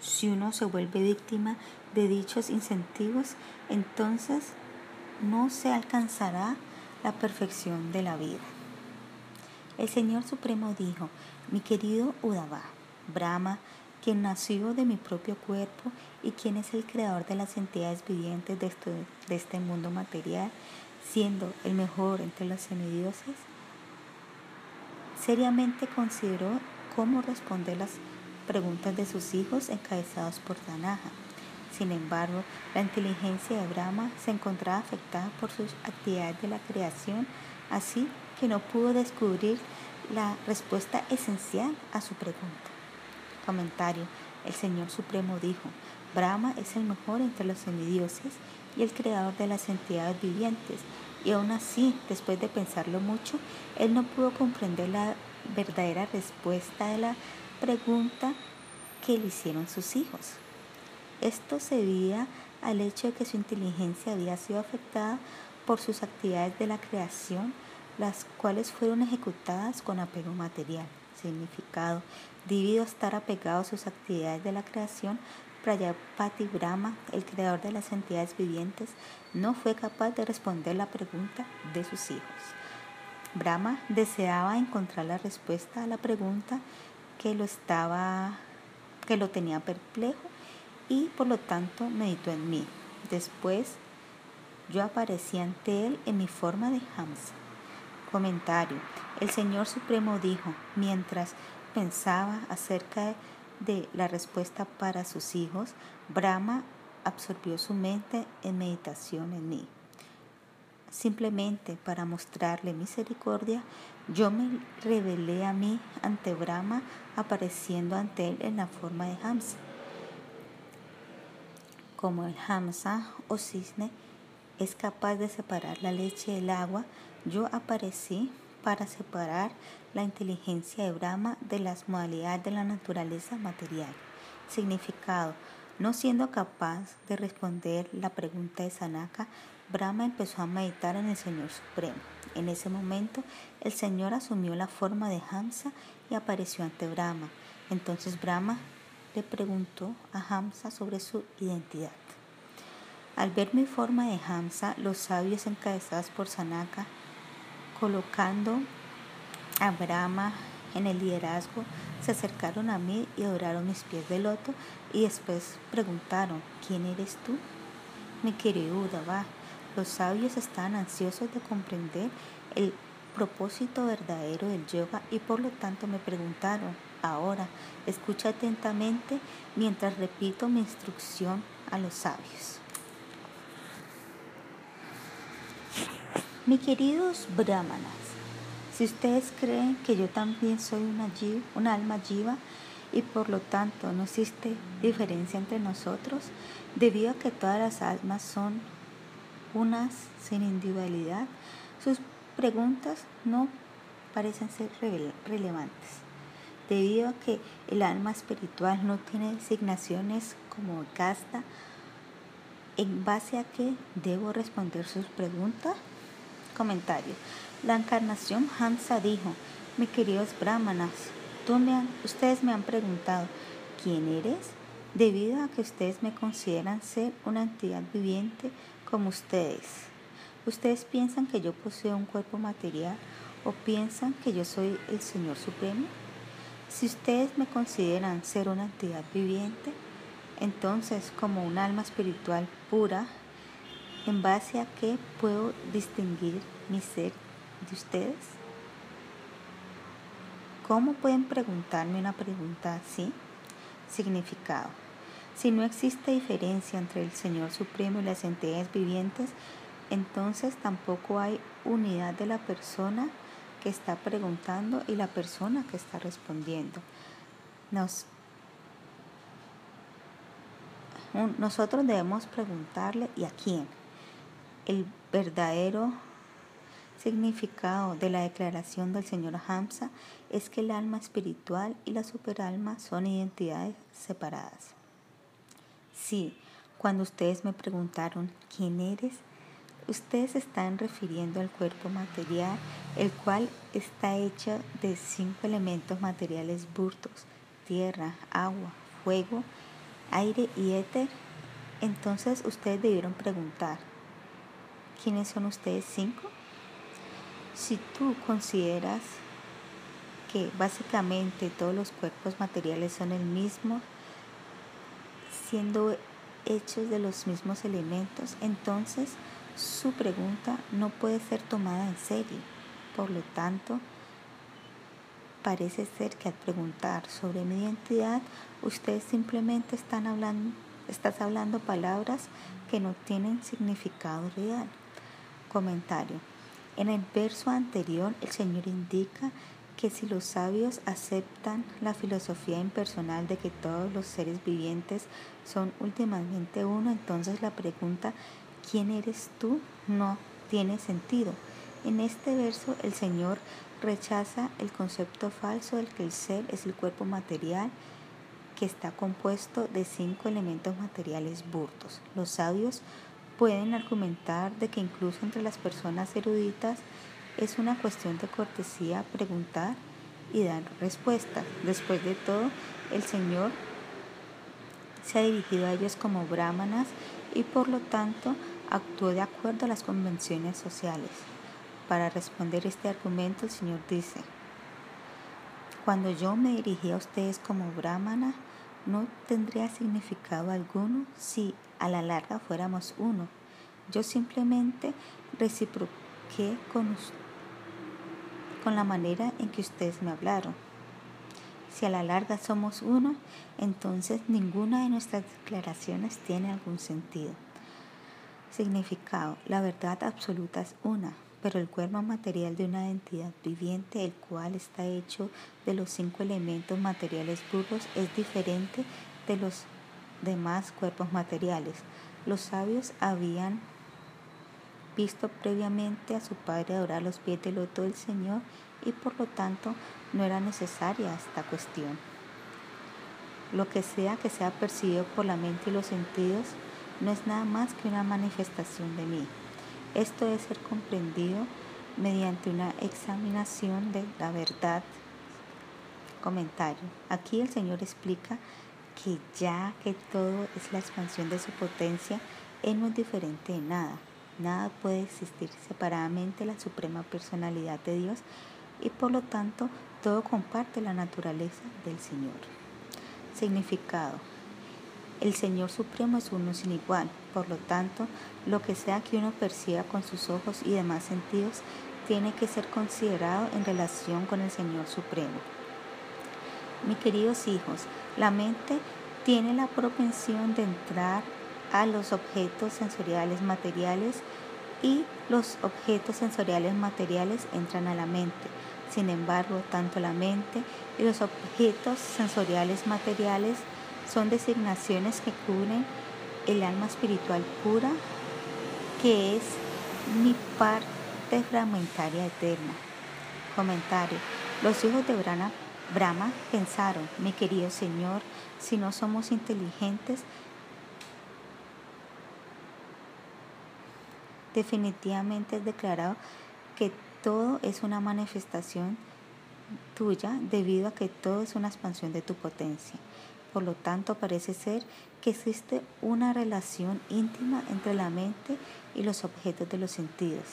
Si uno se vuelve víctima de dichos incentivos, entonces no se alcanzará la perfección de la vida. El Señor Supremo dijo, mi querido Udava, Brahma, quien nació de mi propio cuerpo y quien es el creador de las entidades vivientes de este, de este mundo material, siendo el mejor entre los semidioses, seriamente consideró cómo responder las preguntas de sus hijos encabezados por Danaja. Sin embargo, la inteligencia de Brahma se encontraba afectada por sus actividades de la creación, así que no pudo descubrir la respuesta esencial a su pregunta. Comentario. El Señor Supremo dijo, Brahma es el mejor entre los semidioses y el creador de las entidades vivientes, y aún así, después de pensarlo mucho, él no pudo comprender la verdadera respuesta de la pregunta que le hicieron sus hijos. Esto se debía al hecho de que su inteligencia había sido afectada por sus actividades de la creación, las cuales fueron ejecutadas con apego material. Significado, debido a estar apegado a sus actividades de la creación, Prayapati Brahma, el creador de las entidades vivientes, no fue capaz de responder la pregunta de sus hijos. Brahma deseaba encontrar la respuesta a la pregunta que lo estaba, que lo tenía perplejo y por lo tanto meditó en mí. Después yo aparecí ante él en mi forma de Hamsa. Comentario. El Señor Supremo dijo, mientras pensaba acerca de la respuesta para sus hijos, Brahma absorbió su mente en meditación en mí. Simplemente para mostrarle misericordia, yo me revelé a mí ante Brahma, apareciendo ante él en la forma de Hamsa. Como el Hamsa o cisne es capaz de separar la leche del agua, yo aparecí para separar la inteligencia de Brahma de las modalidades de la naturaleza material. Significado. No siendo capaz de responder la pregunta de Sanaka, Brahma empezó a meditar en el Señor Supremo. En ese momento, el Señor asumió la forma de Hamsa y apareció ante Brahma. Entonces Brahma le preguntó a Hamsa sobre su identidad. Al ver mi forma de Hamsa, los sabios encabezados por Sanaka, colocando a Brahma en el liderazgo, se acercaron a mí y adoraron mis pies de loto y después preguntaron, ¿quién eres tú? Mi querido Udava, los sabios estaban ansiosos de comprender el propósito verdadero del yoga y por lo tanto me preguntaron, ahora, escucha atentamente mientras repito mi instrucción a los sabios. Mis queridos brahmanas, si ustedes creen que yo también soy una, una alma jiva y por lo tanto no existe diferencia entre nosotros, debido a que todas las almas son unas sin individualidad, sus preguntas no parecen ser relevantes, debido a que el alma espiritual no tiene designaciones como casta, en base a que debo responder sus preguntas. Comentario. La encarnación Hamsa dijo, mis queridos brahmanas, ustedes me han preguntado, ¿quién eres? Debido a que ustedes me consideran ser una entidad viviente como ustedes. ¿Ustedes piensan que yo poseo un cuerpo material o piensan que yo soy el Señor Supremo? Si ustedes me consideran ser una entidad viviente, entonces como un alma espiritual pura, en base a qué puedo distinguir mi ser de ustedes? ¿Cómo pueden preguntarme una pregunta así? Significado. Si no existe diferencia entre el Señor Supremo y las entidades vivientes, entonces tampoco hay unidad de la persona que está preguntando y la persona que está respondiendo. Nos nosotros debemos preguntarle y a quién el verdadero significado de la declaración del señor Hamza es que el alma espiritual y la superalma son identidades separadas. Sí, cuando ustedes me preguntaron quién eres, ustedes están refiriendo al cuerpo material, el cual está hecho de cinco elementos materiales burtos, tierra, agua, fuego, aire y éter. Entonces ustedes debieron preguntar, ¿Quiénes son ustedes cinco? Si tú consideras que básicamente todos los cuerpos materiales son el mismo, siendo hechos de los mismos elementos, entonces su pregunta no puede ser tomada en serio. Por lo tanto, parece ser que al preguntar sobre mi identidad, ustedes simplemente están hablando, estás hablando palabras que no tienen significado real. Comentario. En el verso anterior el Señor indica que si los sabios aceptan la filosofía impersonal de que todos los seres vivientes son últimamente uno, entonces la pregunta ¿quién eres tú? no tiene sentido. En este verso el Señor rechaza el concepto falso del que el ser es el cuerpo material que está compuesto de cinco elementos materiales burdos. Los sabios pueden argumentar de que incluso entre las personas eruditas es una cuestión de cortesía preguntar y dar respuestas. Después de todo, el Señor se ha dirigido a ellos como brahmanas y por lo tanto actuó de acuerdo a las convenciones sociales. Para responder este argumento, el Señor dice, cuando yo me dirigí a ustedes como brahmana, no tendría significado alguno si a la larga fuéramos uno. Yo simplemente reciproqué con, con la manera en que ustedes me hablaron. Si a la larga somos uno, entonces ninguna de nuestras declaraciones tiene algún sentido. Significado. La verdad absoluta es una, pero el cuerpo material de una entidad viviente, el cual está hecho de los cinco elementos materiales puros, es diferente de los demás cuerpos materiales. Los sabios habían visto previamente a su padre adorar los pies del loto del Señor y por lo tanto no era necesaria esta cuestión. Lo que sea que sea percibido por la mente y los sentidos no es nada más que una manifestación de mí. Esto debe ser comprendido mediante una examinación de la verdad. Comentario. Aquí el Señor explica que ya que todo es la expansión de su potencia, Él no es diferente de nada. Nada puede existir separadamente la suprema personalidad de Dios y por lo tanto todo comparte la naturaleza del Señor. Significado. El Señor Supremo es uno sin igual, por lo tanto, lo que sea que uno perciba con sus ojos y demás sentidos tiene que ser considerado en relación con el Señor Supremo. Mis queridos hijos, la mente tiene la propensión de entrar a los objetos sensoriales materiales y los objetos sensoriales materiales entran a la mente. Sin embargo, tanto la mente y los objetos sensoriales materiales son designaciones que cubren el alma espiritual pura, que es mi parte fragmentaria eterna. Comentario. Los hijos de Brahma, pensaron, mi querido Señor, si no somos inteligentes, definitivamente es declarado que todo es una manifestación tuya debido a que todo es una expansión de tu potencia. Por lo tanto, parece ser que existe una relación íntima entre la mente y los objetos de los sentidos.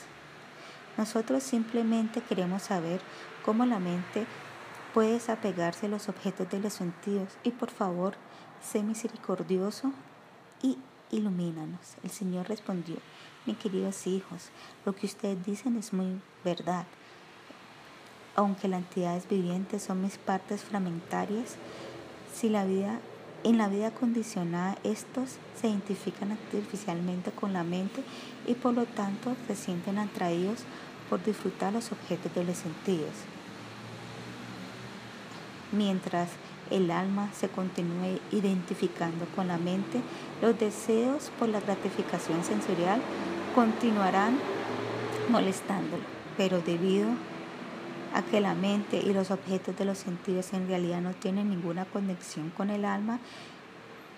Nosotros simplemente queremos saber cómo la mente puede desapegarse de los objetos de los sentidos y por favor, sé misericordioso y ilumínanos. El Señor respondió, mis queridos hijos, lo que ustedes dicen es muy verdad. Aunque las entidades vivientes son mis partes fragmentarias, si la vida en la vida condicionada estos se identifican artificialmente con la mente y por lo tanto se sienten atraídos por disfrutar los objetos de los sentidos. Mientras el alma se continúe identificando con la mente, los deseos por la gratificación sensorial continuarán molestándolo, pero debido a que la mente y los objetos de los sentidos en realidad no tienen ninguna conexión con el alma,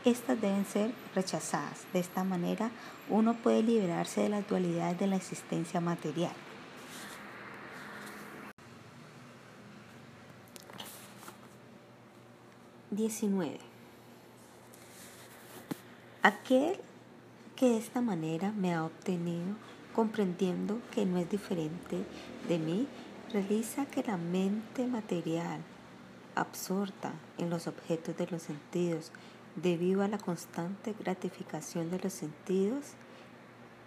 estas deben ser rechazadas. De esta manera uno puede liberarse de las dualidades de la existencia material. Diecinueve. Aquel que de esta manera me ha obtenido, comprendiendo que no es diferente de mí, realiza que la mente material, absorta en los objetos de los sentidos, debido a la constante gratificación de los sentidos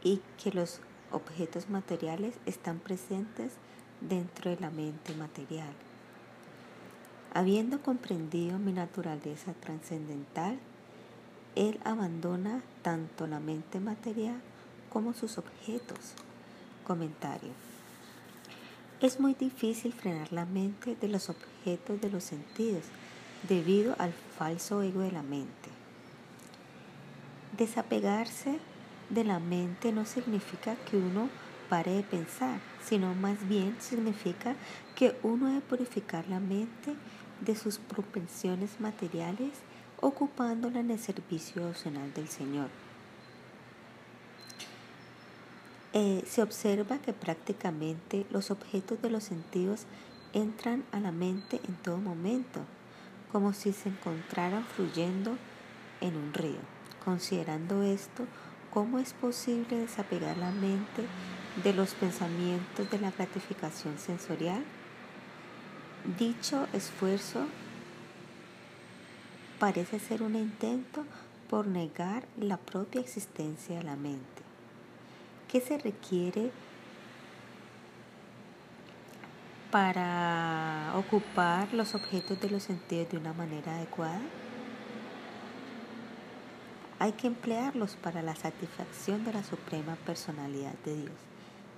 y que los objetos materiales están presentes dentro de la mente material. Habiendo comprendido mi naturaleza trascendental, él abandona tanto la mente material como sus objetos. Comentario. Es muy difícil frenar la mente de los objetos de los sentidos debido al falso ego de la mente. Desapegarse de la mente no significa que uno pare de pensar, sino más bien significa que uno debe purificar la mente de sus propensiones materiales ocupándola en el servicio opcional del Señor. Eh, se observa que prácticamente los objetos de los sentidos entran a la mente en todo momento, como si se encontraran fluyendo en un río. Considerando esto, ¿cómo es posible desapegar la mente de los pensamientos de la gratificación sensorial? Dicho esfuerzo parece ser un intento por negar la propia existencia de la mente. ¿Qué se requiere para ocupar los objetos de los sentidos de una manera adecuada? Hay que emplearlos para la satisfacción de la suprema personalidad de Dios.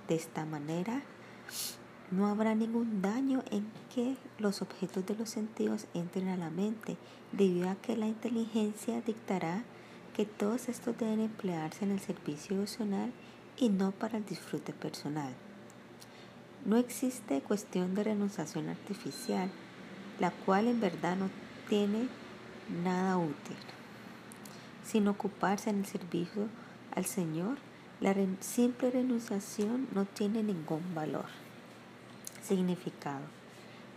De esta manera, no habrá ningún daño en que los objetos de los sentidos entren a la mente, debido a que la inteligencia dictará que todos estos deben emplearse en el servicio emocional y no para el disfrute personal. No existe cuestión de renunciación artificial, la cual en verdad no tiene nada útil. Sin ocuparse en el servicio al Señor, la simple renunciación no tiene ningún valor significado.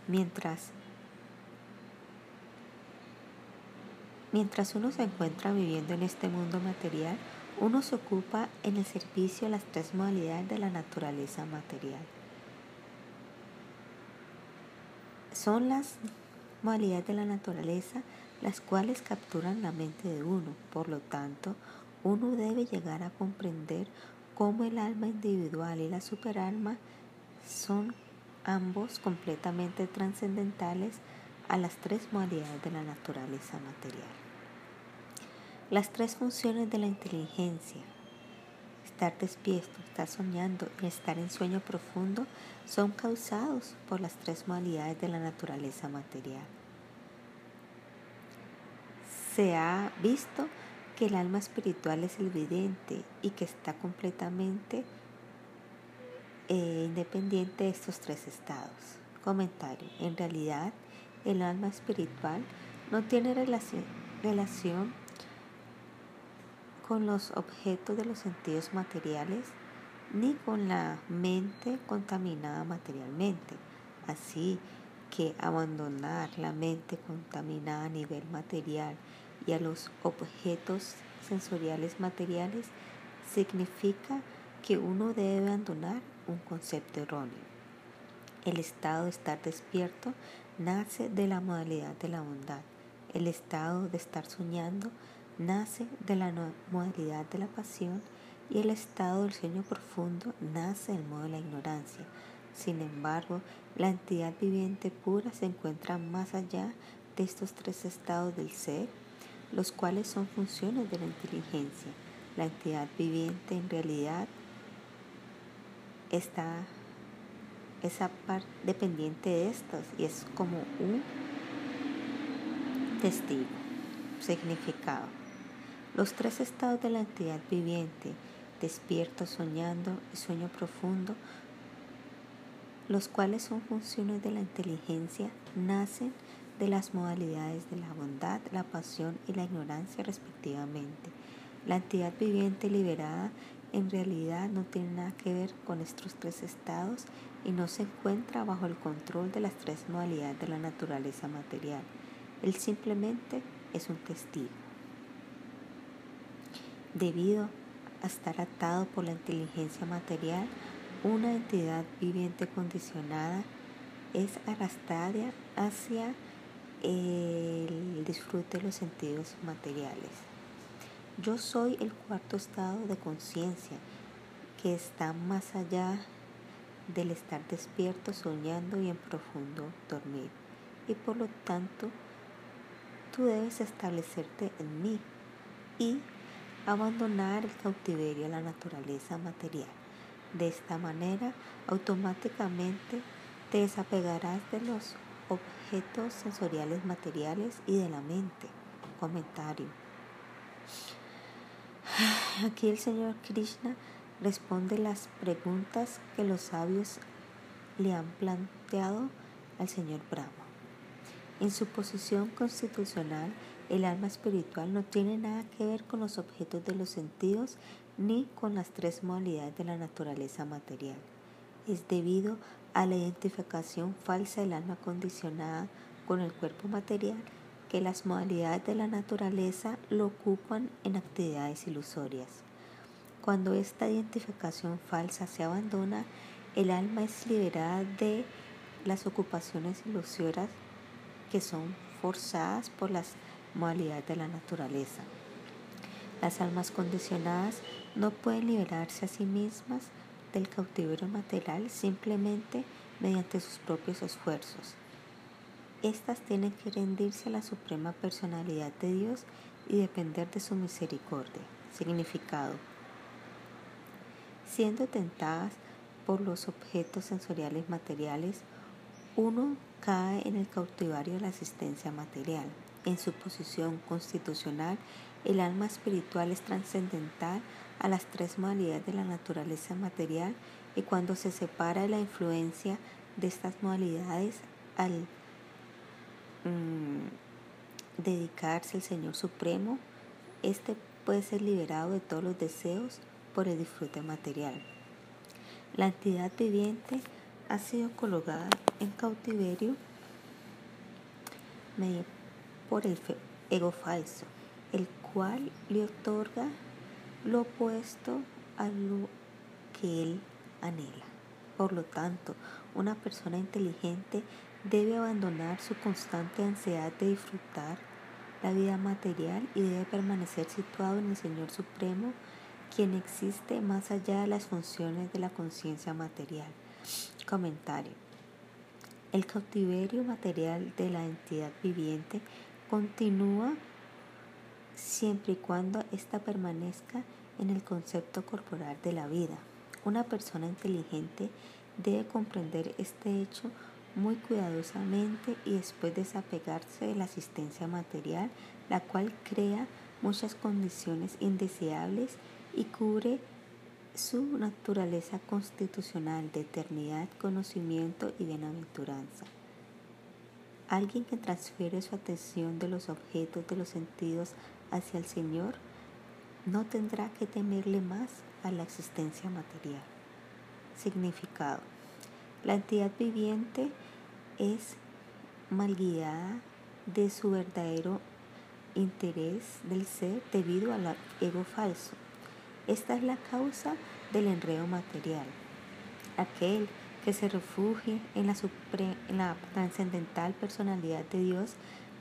Mientras, mientras uno se encuentra viviendo en este mundo material, uno se ocupa en el servicio a las tres modalidades de la naturaleza material. Son las modalidades de la naturaleza las cuales capturan la mente de uno. Por lo tanto, uno debe llegar a comprender cómo el alma individual y la superalma son ambos completamente trascendentales a las tres modalidades de la naturaleza material. Las tres funciones de la inteligencia, estar despierto, estar soñando y estar en sueño profundo, son causados por las tres modalidades de la naturaleza material. Se ha visto que el alma espiritual es el vidente y que está completamente eh, independiente de estos tres estados. Comentario. En realidad, el alma espiritual no tiene relación con los objetos de los sentidos materiales ni con la mente contaminada materialmente. Así que abandonar la mente contaminada a nivel material y a los objetos sensoriales materiales significa que uno debe abandonar un concepto erróneo. El estado de estar despierto nace de la modalidad de la bondad. El estado de estar soñando nace de la modalidad de la pasión y el estado del sueño profundo nace del modo de la ignorancia. Sin embargo, la entidad viviente pura se encuentra más allá de estos tres estados del ser, los cuales son funciones de la inteligencia. La entidad viviente en realidad está esa parte dependiente de estos y es como un testigo, significado. Los tres estados de la entidad viviente, despierto, soñando y sueño profundo, los cuales son funciones de la inteligencia, nacen de las modalidades de la bondad, la pasión y la ignorancia respectivamente. La entidad viviente liberada en realidad no tiene nada que ver con estos tres estados y no se encuentra bajo el control de las tres modalidades de la naturaleza material. Él simplemente es un testigo. Debido a estar atado por la inteligencia material, una entidad viviente condicionada es arrastrada hacia el disfrute de los sentidos materiales. Yo soy el cuarto estado de conciencia que está más allá del estar despierto, soñando y en profundo dormir. Y por lo tanto, tú debes establecerte en mí y abandonar el cautiverio a la naturaleza material. De esta manera, automáticamente te desapegarás de los objetos sensoriales materiales y de la mente. Comentario. Aquí el Señor Krishna responde las preguntas que los sabios le han planteado al Señor Brahma. En su posición constitucional, el alma espiritual no tiene nada que ver con los objetos de los sentidos ni con las tres modalidades de la naturaleza material. Es debido a la identificación falsa del alma condicionada con el cuerpo material que las modalidades de la naturaleza lo ocupan en actividades ilusorias. Cuando esta identificación falsa se abandona, el alma es liberada de las ocupaciones ilusorias que son forzadas por las modalidades de la naturaleza. Las almas condicionadas no pueden liberarse a sí mismas del cautiverio material simplemente mediante sus propios esfuerzos. Estas tienen que rendirse a la suprema personalidad de Dios y depender de su misericordia. Significado. Siendo tentadas por los objetos sensoriales materiales, uno cae en el cautivario de la asistencia material. En su posición constitucional, el alma espiritual es trascendental a las tres modalidades de la naturaleza material y cuando se separa de la influencia de estas modalidades al mm, dedicarse al Señor Supremo, este puede ser liberado de todos los deseos por el disfrute material. La entidad viviente ha sido colocada en cautiverio por el ego falso, el cual le otorga lo opuesto a lo que él anhela. Por lo tanto, una persona inteligente debe abandonar su constante ansiedad de disfrutar la vida material y debe permanecer situado en el Señor Supremo quien existe más allá de las funciones de la conciencia material. Comentario. El cautiverio material de la entidad viviente continúa siempre y cuando ésta permanezca en el concepto corporal de la vida. Una persona inteligente debe comprender este hecho muy cuidadosamente y después desapegarse de la asistencia material, la cual crea muchas condiciones indeseables y cubre su naturaleza constitucional de eternidad, conocimiento y bienaventuranza. Alguien que transfiere su atención de los objetos de los sentidos hacia el Señor no tendrá que temerle más a la existencia material. Significado. La entidad viviente es mal guiada de su verdadero interés del ser debido al ego falso. Esta es la causa del enredo material. Aquel que se refugie en la, en la trascendental personalidad de Dios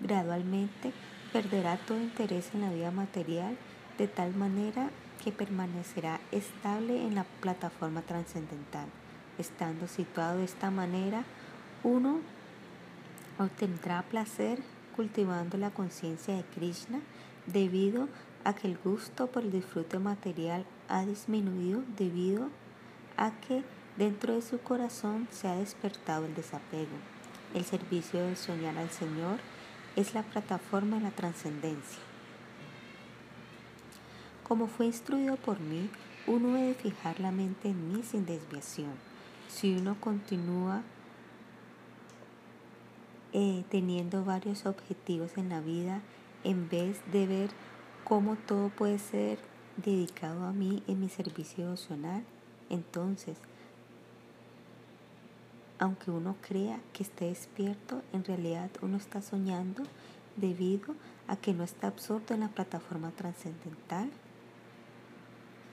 gradualmente perderá todo interés en la vida material de tal manera que permanecerá estable en la plataforma trascendental. Estando situado de esta manera, uno obtendrá placer cultivando la conciencia de Krishna debido a que el gusto por el disfrute material ha disminuido debido a que dentro de su corazón se ha despertado el desapego. El servicio de soñar al Señor es la plataforma de la trascendencia. Como fue instruido por mí, uno debe fijar la mente en mí sin desviación. Si uno continúa eh, teniendo varios objetivos en la vida, en vez de ver cómo todo puede ser dedicado a mí en mi servicio devocional, entonces, aunque uno crea que esté despierto, en realidad uno está soñando debido a que no está absorto en la plataforma trascendental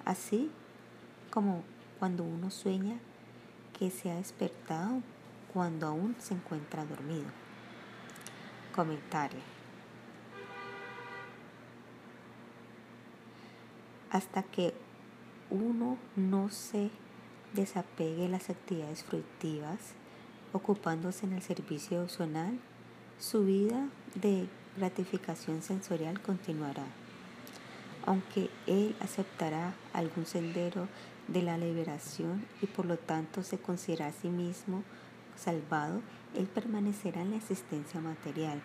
Así como cuando uno sueña que se ha despertado cuando aún se encuentra dormido. Comentario. Hasta que uno no se desapegue de las actividades fructivas, ocupándose en el servicio opcional, su vida de gratificación sensorial continuará aunque él aceptará algún sendero de la liberación y por lo tanto se considera a sí mismo salvado, él permanecerá en la existencia material.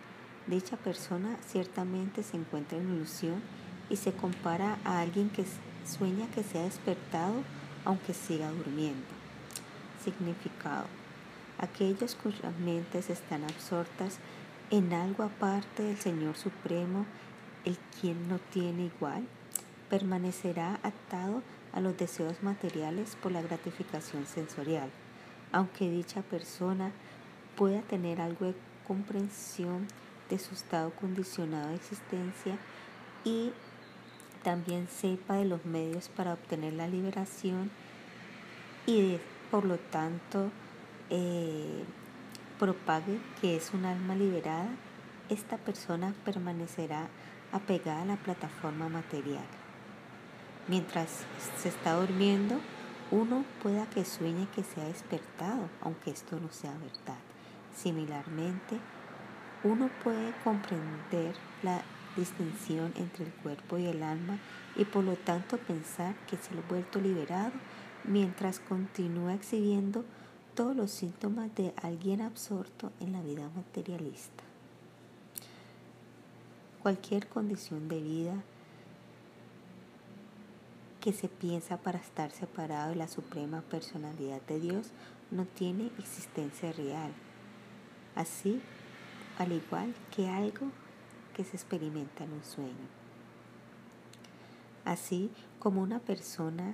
Dicha persona ciertamente se encuentra en ilusión y se compara a alguien que sueña que se ha despertado aunque siga durmiendo. Significado. Aquellos cuyas mentes están absortas en algo aparte del Señor Supremo el quien no tiene igual permanecerá atado a los deseos materiales por la gratificación sensorial, aunque dicha persona pueda tener algo de comprensión de su estado condicionado de existencia y también sepa de los medios para obtener la liberación y por lo tanto eh, propague que es un alma liberada, esta persona permanecerá apegada a la plataforma material. Mientras se está durmiendo, uno pueda que sueñe que se ha despertado, aunque esto no sea verdad. Similarmente, uno puede comprender la distinción entre el cuerpo y el alma y por lo tanto pensar que se ha vuelto liberado mientras continúa exhibiendo todos los síntomas de alguien absorto en la vida materialista cualquier condición de vida que se piensa para estar separado de la suprema personalidad de Dios no tiene existencia real. Así, al igual que algo que se experimenta en un sueño. Así como una persona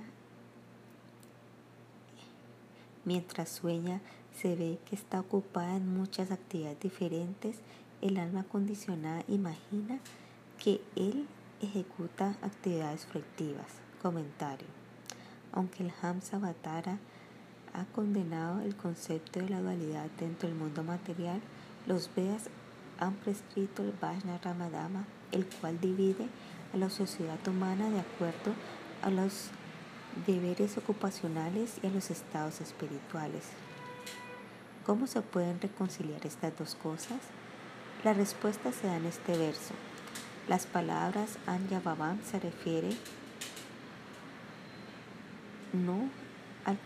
mientras sueña se ve que está ocupada en muchas actividades diferentes el alma condicionada imagina que él ejecuta actividades fructivas. Comentario. Aunque el Hamsa Vatara ha condenado el concepto de la dualidad dentro del mundo material, los Vedas han prescrito el Vajna Ramadama, el cual divide a la sociedad humana de acuerdo a los deberes ocupacionales y a los estados espirituales. ¿Cómo se pueden reconciliar estas dos cosas? La respuesta se da en este verso. Las palabras Anya Babam se refiere no, al,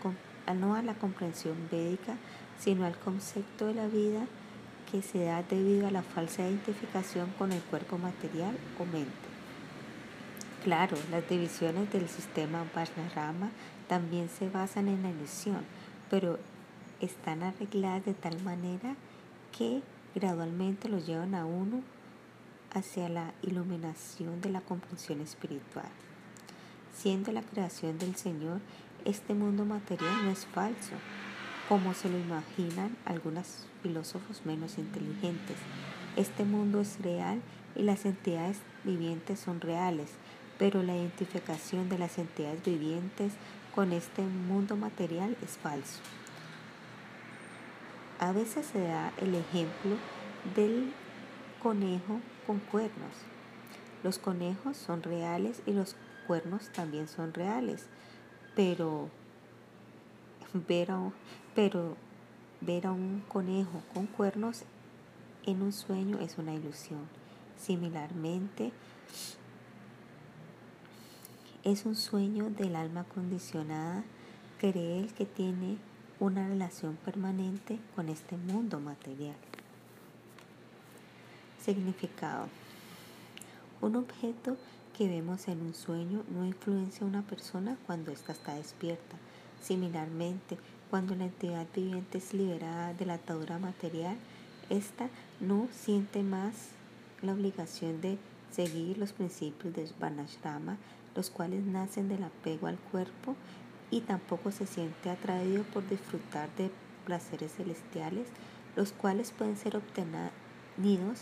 no a la comprensión védica, sino al concepto de la vida que se da debido a la falsa identificación con el cuerpo material o mente. Claro, las divisiones del sistema Varnarama también se basan en la ilusión, pero están arregladas de tal manera que gradualmente los llevan a uno hacia la iluminación de la comprensión espiritual. Siendo la creación del Señor, este mundo material no es falso, como se lo imaginan algunos filósofos menos inteligentes. Este mundo es real y las entidades vivientes son reales, pero la identificación de las entidades vivientes con este mundo material es falso. A veces se da el ejemplo del conejo con cuernos. Los conejos son reales y los cuernos también son reales, pero ver a, pero ver a un conejo con cuernos en un sueño es una ilusión. Similarmente, es un sueño del alma condicionada creer que tiene una relación permanente con este mundo material. Significado. Un objeto que vemos en un sueño no influencia a una persona cuando ésta está despierta. Similarmente, cuando la entidad viviente es liberada de la atadura material, ésta no siente más la obligación de seguir los principios de Varnashrama, los cuales nacen del apego al cuerpo y tampoco se siente atraído por disfrutar de placeres celestiales, los cuales pueden ser obtenidos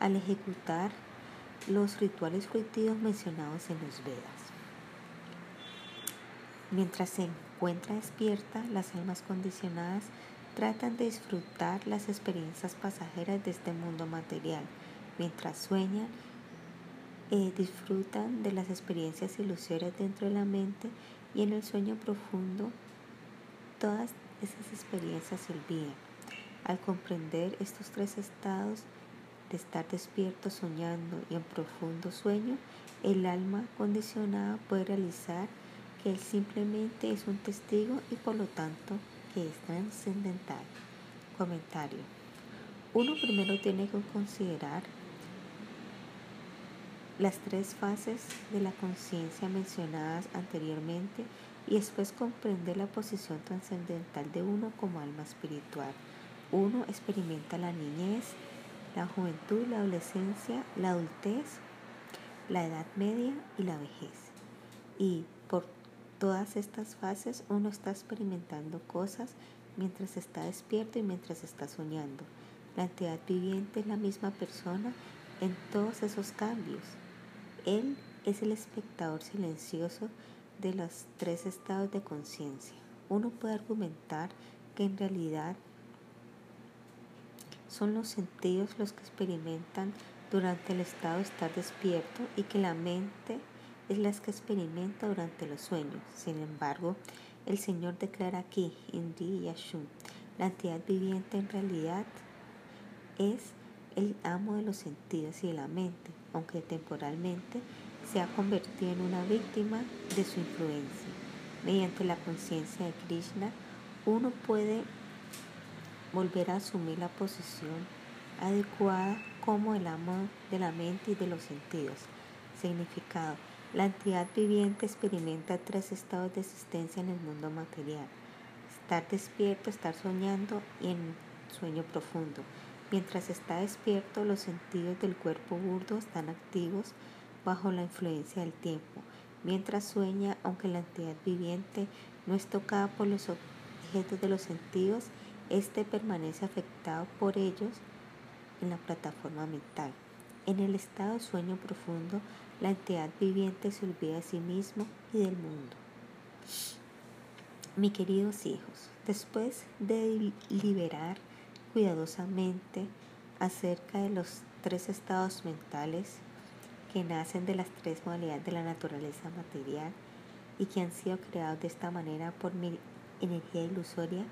al ejecutar los rituales fruitivos mencionados en los Vedas. Mientras se encuentra despierta, las almas condicionadas tratan de disfrutar las experiencias pasajeras de este mundo material. Mientras sueñan, eh, disfrutan de las experiencias ilusorias dentro de la mente y en el sueño profundo todas esas experiencias se olvidan. Al comprender estos tres estados de estar despierto soñando y en profundo sueño, el alma condicionada puede realizar que él simplemente es un testigo y por lo tanto que es trascendental. Comentario. Uno primero tiene que considerar las tres fases de la conciencia mencionadas anteriormente y después comprender la posición trascendental de uno como alma espiritual. Uno experimenta la niñez, la juventud, la adolescencia, la adultez, la edad media y la vejez. Y por todas estas fases uno está experimentando cosas mientras está despierto y mientras está soñando. La entidad viviente es la misma persona en todos esos cambios. Él es el espectador silencioso de los tres estados de conciencia. Uno puede argumentar que en realidad son los sentidos los que experimentan durante el estado de estar despierto y que la mente es la que experimenta durante los sueños. Sin embargo, el Señor declara aquí, Indi Yashun, la entidad viviente en realidad es el amo de los sentidos y de la mente, aunque temporalmente se ha convertido en una víctima de su influencia. Mediante la conciencia de Krishna, uno puede volver a asumir la posición adecuada como el amo de la mente y de los sentidos. Significado. La entidad viviente experimenta tres estados de existencia en el mundo material. Estar despierto, estar soñando y en sueño profundo. Mientras está despierto, los sentidos del cuerpo burdo están activos bajo la influencia del tiempo. Mientras sueña, aunque la entidad viviente no es tocada por los objetos de los sentidos, éste permanece afectado por ellos en la plataforma mental. En el estado de sueño profundo, la entidad viviente se olvida de sí mismo y del mundo. Mis queridos hijos, después de liberar cuidadosamente acerca de los tres estados mentales que nacen de las tres modalidades de la naturaleza material y que han sido creados de esta manera por mi energía ilusoria,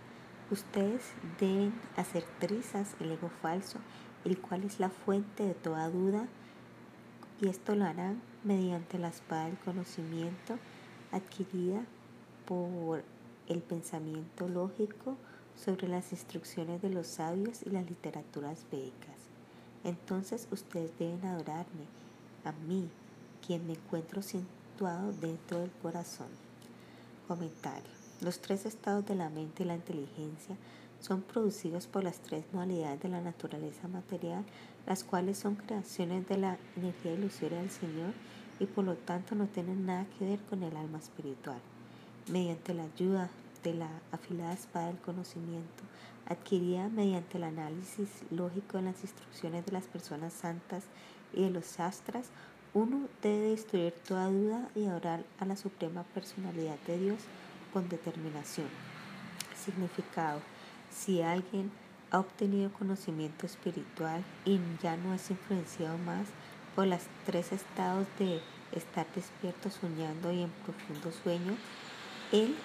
Ustedes deben hacer trizas el ego falso, el cual es la fuente de toda duda, y esto lo harán mediante la espada del conocimiento adquirida por el pensamiento lógico sobre las instrucciones de los sabios y las literaturas védicas. Entonces ustedes deben adorarme, a mí, quien me encuentro situado dentro del corazón. Comentario. Los tres estados de la mente y la inteligencia son producidos por las tres modalidades de la naturaleza material, las cuales son creaciones de la energía ilusoria del Señor y por lo tanto no tienen nada que ver con el alma espiritual. Mediante la ayuda de la afilada espada del conocimiento, adquirida mediante el análisis lógico de las instrucciones de las personas santas y de los astras, uno debe destruir toda duda y orar a la suprema personalidad de Dios con determinación. Significado. Si alguien ha obtenido conocimiento espiritual y ya no es influenciado más por los tres estados de estar despierto, soñando y en profundo sueño, él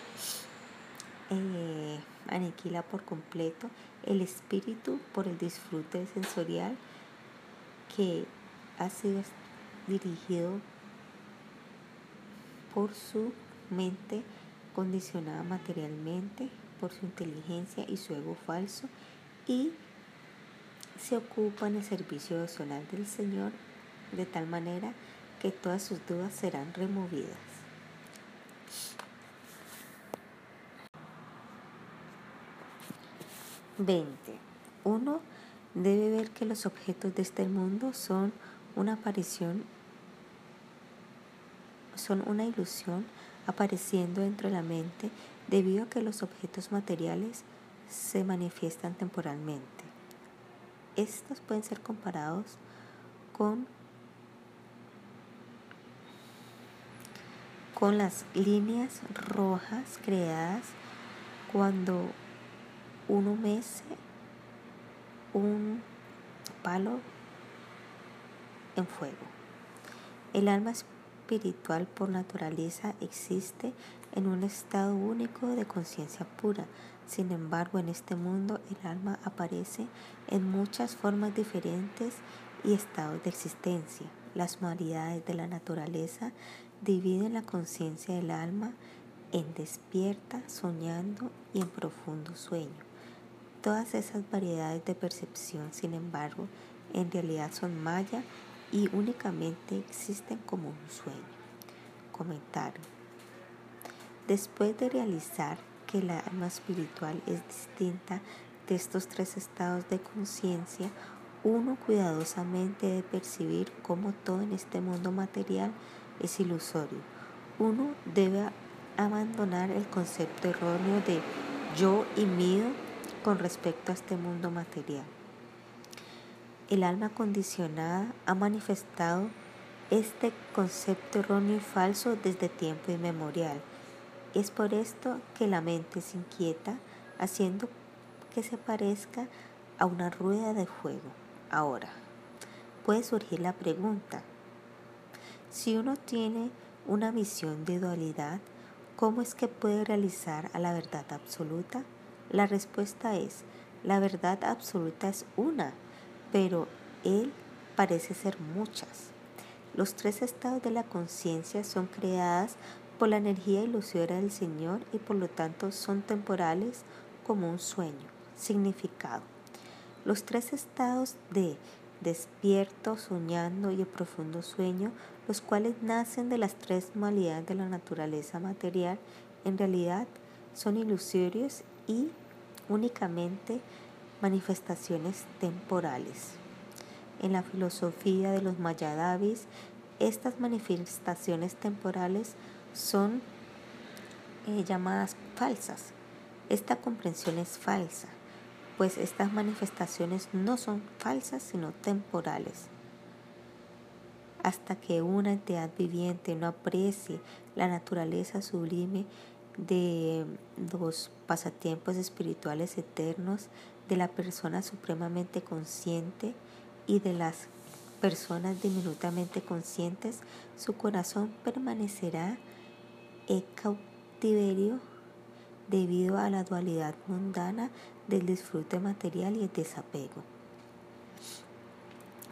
eh, aniquila por completo el espíritu por el disfrute sensorial que ha sido dirigido por su mente condicionada materialmente, por su inteligencia y su ego falso y se ocupa en el servicio devocional del Señor de tal manera que todas sus dudas serán removidas. 20. Uno debe ver que los objetos de este mundo son una aparición, son una ilusión apareciendo dentro de la mente debido a que los objetos materiales se manifiestan temporalmente. Estos pueden ser comparados con, con las líneas rojas creadas cuando uno mece un palo en fuego. El alma espiritual por naturaleza existe en un estado único de conciencia pura. Sin embargo, en este mundo el alma aparece en muchas formas diferentes y estados de existencia. Las modalidades de la naturaleza dividen la conciencia del alma en despierta, soñando y en profundo sueño. Todas esas variedades de percepción, sin embargo, en realidad son maya y únicamente existen como un sueño. Comentario. Después de realizar que la alma espiritual es distinta de estos tres estados de conciencia, uno cuidadosamente debe percibir cómo todo en este mundo material es ilusorio. Uno debe abandonar el concepto erróneo de yo y mío con respecto a este mundo material. El alma condicionada ha manifestado este concepto erróneo y falso desde tiempo inmemorial. Es por esto que la mente se inquieta, haciendo que se parezca a una rueda de fuego. Ahora, puede surgir la pregunta, si uno tiene una visión de dualidad, ¿cómo es que puede realizar a la verdad absoluta? La respuesta es, la verdad absoluta es una, pero Él parece ser muchas. Los tres estados de la conciencia son creadas por la energía ilusoria del Señor y por lo tanto son temporales como un sueño. Significado. Los tres estados de despierto, soñando y el profundo sueño, los cuales nacen de las tres modalidades de la naturaleza material, en realidad son ilusorios y únicamente manifestaciones temporales. En la filosofía de los Mayadavis, estas manifestaciones temporales son eh, llamadas falsas. Esta comprensión es falsa, pues estas manifestaciones no son falsas sino temporales. Hasta que una entidad viviente no aprecie la naturaleza sublime de los pasatiempos espirituales eternos de la persona supremamente consciente y de las personas diminutamente conscientes, su corazón permanecerá en cautiverio debido a la dualidad mundana del disfrute material y el desapego.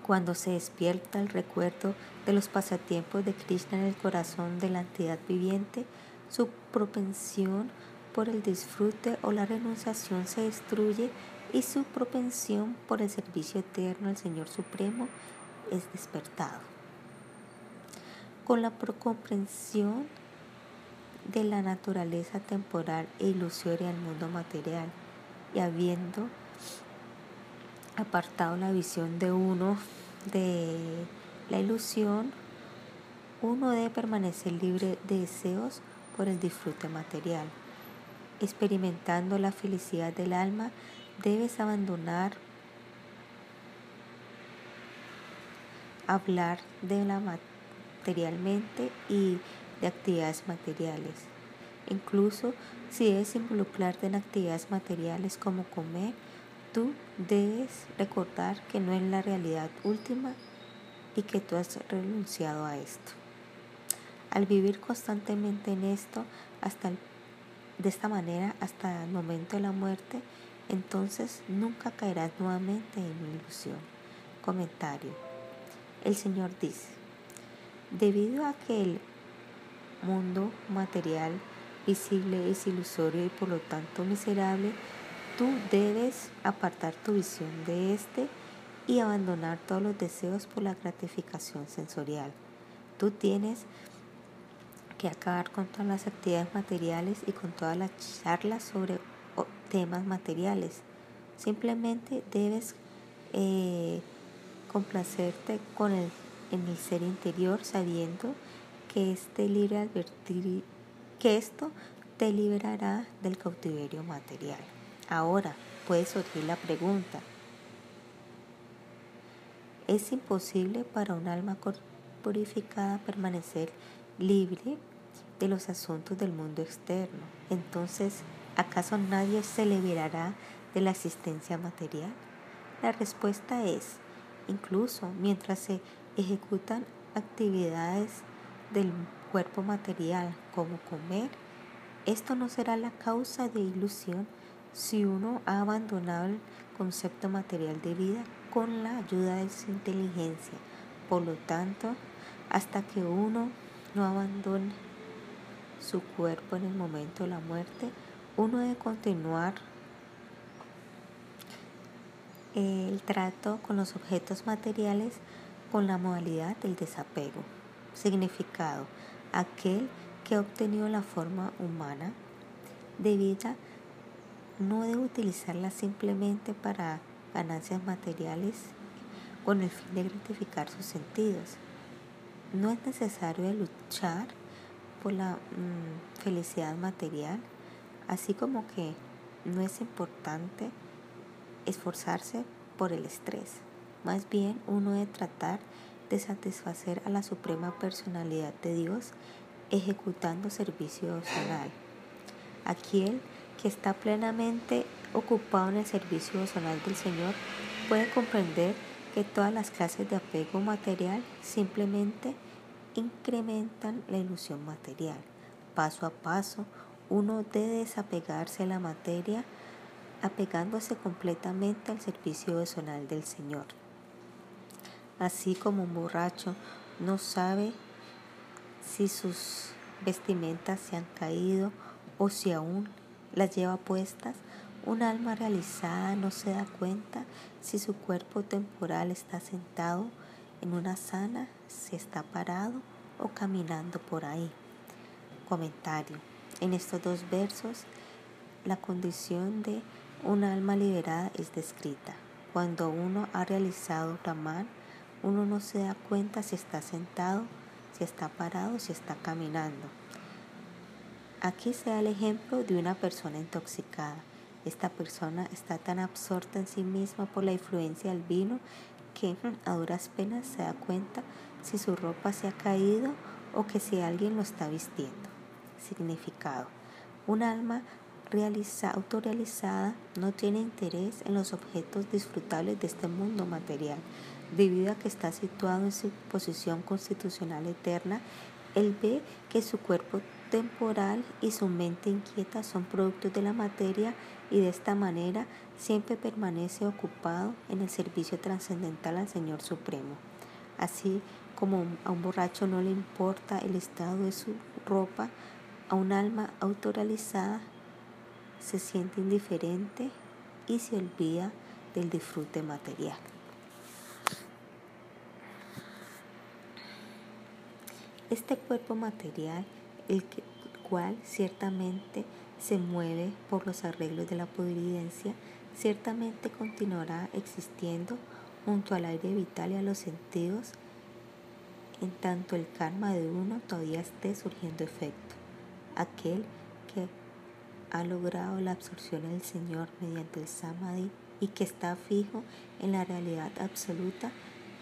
Cuando se despierta el recuerdo de los pasatiempos de Krishna en el corazón de la entidad viviente, su propensión por el disfrute o la renunciación se destruye y su propensión por el servicio eterno al Señor Supremo es despertado. Con la comprensión de la naturaleza temporal e ilusoria del mundo material y habiendo apartado la visión de uno de la ilusión, uno debe permanecer libre de deseos por el disfrute material. Experimentando la felicidad del alma, debes abandonar hablar de la materialmente y de actividades materiales. Incluso si debes involucrarte en actividades materiales como comer, tú debes recordar que no es la realidad última y que tú has renunciado a esto. Al vivir constantemente en esto, hasta de esta manera hasta el momento de la muerte, entonces nunca caerás nuevamente en una ilusión. Comentario. El Señor dice, debido a que el mundo material visible es ilusorio y por lo tanto miserable, tú debes apartar tu visión de este y abandonar todos los deseos por la gratificación sensorial. Tú tienes que acabar con todas las actividades materiales y con todas las charlas sobre temas materiales. Simplemente debes eh, complacerte con el, en el ser interior sabiendo que este libre advertir que esto te liberará del cautiverio material. Ahora puede surgir la pregunta, ¿es imposible para un alma purificada permanecer libre de los asuntos del mundo externo? Entonces, ¿acaso nadie se liberará de la existencia material? La respuesta es, incluso mientras se ejecutan actividades del cuerpo material como comer, esto no será la causa de ilusión si uno ha abandonado el concepto material de vida con la ayuda de su inteligencia. Por lo tanto, hasta que uno no abandone su cuerpo en el momento de la muerte, uno debe continuar el trato con los objetos materiales con la modalidad del desapego. Significado. Aquel que ha obtenido la forma humana de vida no debe utilizarla simplemente para ganancias materiales con el fin de gratificar sus sentidos. No es necesario luchar por la mm, felicidad material, así como que no es importante esforzarse por el estrés. Más bien uno debe tratar de satisfacer a la Suprema Personalidad de Dios ejecutando servicio opcional. Aquel que está plenamente ocupado en el servicio opcional del Señor puede comprender que todas las clases de apego material simplemente incrementan la ilusión material. Paso a paso, uno debe desapegarse de la materia apegándose completamente al servicio opcional del Señor así como un borracho no sabe si sus vestimentas se han caído o si aún las lleva puestas, un alma realizada no se da cuenta si su cuerpo temporal está sentado en una sana, si está parado o caminando por ahí. Comentario. En estos dos versos, la condición de un alma liberada es descrita. Cuando uno ha realizado Brahman, uno no se da cuenta si está sentado, si está parado, si está caminando. Aquí se da el ejemplo de una persona intoxicada. Esta persona está tan absorta en sí misma por la influencia del vino que mm, a duras penas se da cuenta si su ropa se ha caído o que si alguien lo está vistiendo. Significado. Un alma autorrealizada no tiene interés en los objetos disfrutables de este mundo material, debido a que está situado en su posición constitucional eterna Él ve que su cuerpo temporal y su mente inquieta son productos de la materia y de esta manera siempre permanece ocupado en el servicio trascendental al Señor Supremo. Así como a un borracho no le importa el estado de su ropa, a un alma autoralizada se siente indiferente y se olvida del disfrute material. Este cuerpo material, el cual ciertamente se mueve por los arreglos de la providencia, ciertamente continuará existiendo junto al aire vital y a los sentidos, en tanto el karma de uno todavía esté surgiendo efecto. Aquel que ha logrado la absorción del Señor mediante el samadhi y que está fijo en la realidad absoluta,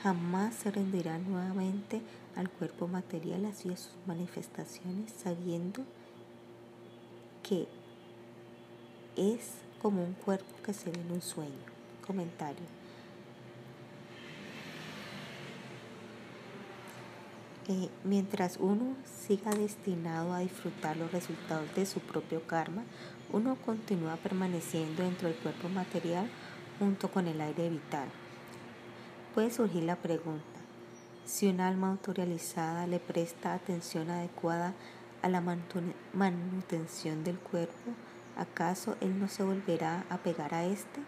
jamás se rendirá nuevamente al cuerpo material así a sus manifestaciones, sabiendo que es como un cuerpo que se ve en un sueño. Comentario. Eh, mientras uno siga destinado a disfrutar los resultados de su propio karma, uno continúa permaneciendo dentro del cuerpo material junto con el aire vital. Puede surgir la pregunta, si un alma autorrealizada le presta atención adecuada a la manutención del cuerpo, ¿acaso él no se volverá a pegar a este?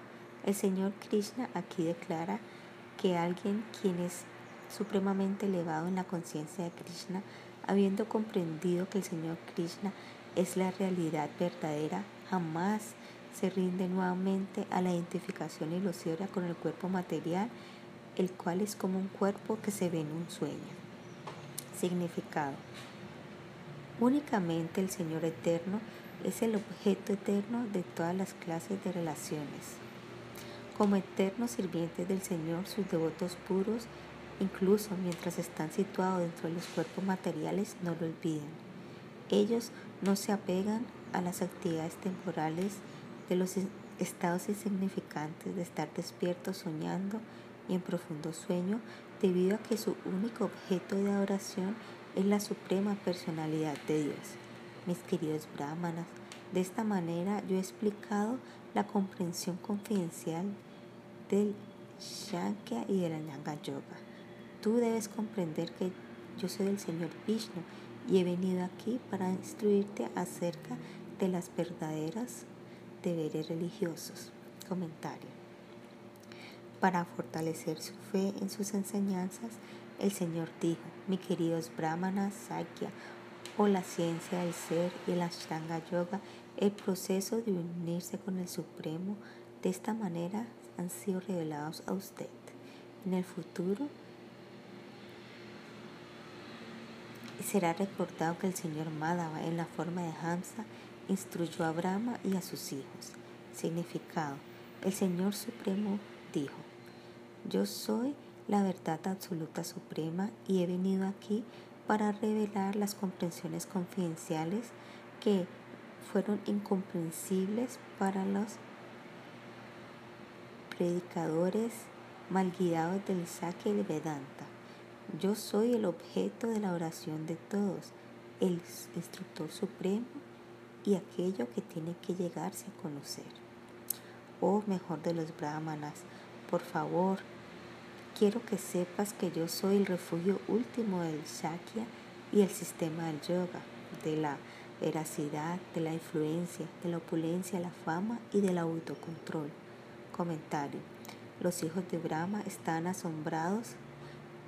El Señor Krishna aquí declara que alguien quien es supremamente elevado en la conciencia de Krishna, habiendo comprendido que el Señor Krishna es la realidad verdadera, jamás se rinde nuevamente a la identificación ilusoria con el cuerpo material el cual es como un cuerpo que se ve en un sueño. Significado. Únicamente el Señor Eterno es el objeto eterno de todas las clases de relaciones. Como eternos sirvientes del Señor, sus devotos puros, incluso mientras están situados dentro de los cuerpos materiales, no lo olviden. Ellos no se apegan a las actividades temporales de los estados insignificantes de estar despiertos soñando y en profundo sueño debido a que su único objeto de adoración es la suprema personalidad de Dios. Mis queridos brahmanas, de esta manera yo he explicado la comprensión confidencial del Shankya y del Ananga Yoga. Tú debes comprender que yo soy el Señor Vishnu y he venido aquí para instruirte acerca de las verdaderas deberes religiosos. Comentario. Para fortalecer su fe en sus enseñanzas, el Señor dijo, mi queridos brahmanas, Sakya, o la ciencia del ser y el Ashtanga Yoga, el proceso de unirse con el Supremo, de esta manera han sido revelados a usted. En el futuro será recordado que el Señor Madhava, en la forma de Hamsa, instruyó a Brahma y a sus hijos. Significado. El Señor Supremo dijo, yo soy la verdad absoluta suprema y he venido aquí para revelar las comprensiones confidenciales que fueron incomprensibles para los predicadores malguiados del saque y Vedanta. Yo soy el objeto de la oración de todos, el instructor supremo y aquello que tiene que llegarse a conocer. Oh mejor de los brahmanas, por favor, quiero que sepas que yo soy el refugio último del Shakya y el sistema del yoga, de la veracidad, de la influencia, de la opulencia, la fama y del autocontrol. Comentario. Los hijos de Brahma están asombrados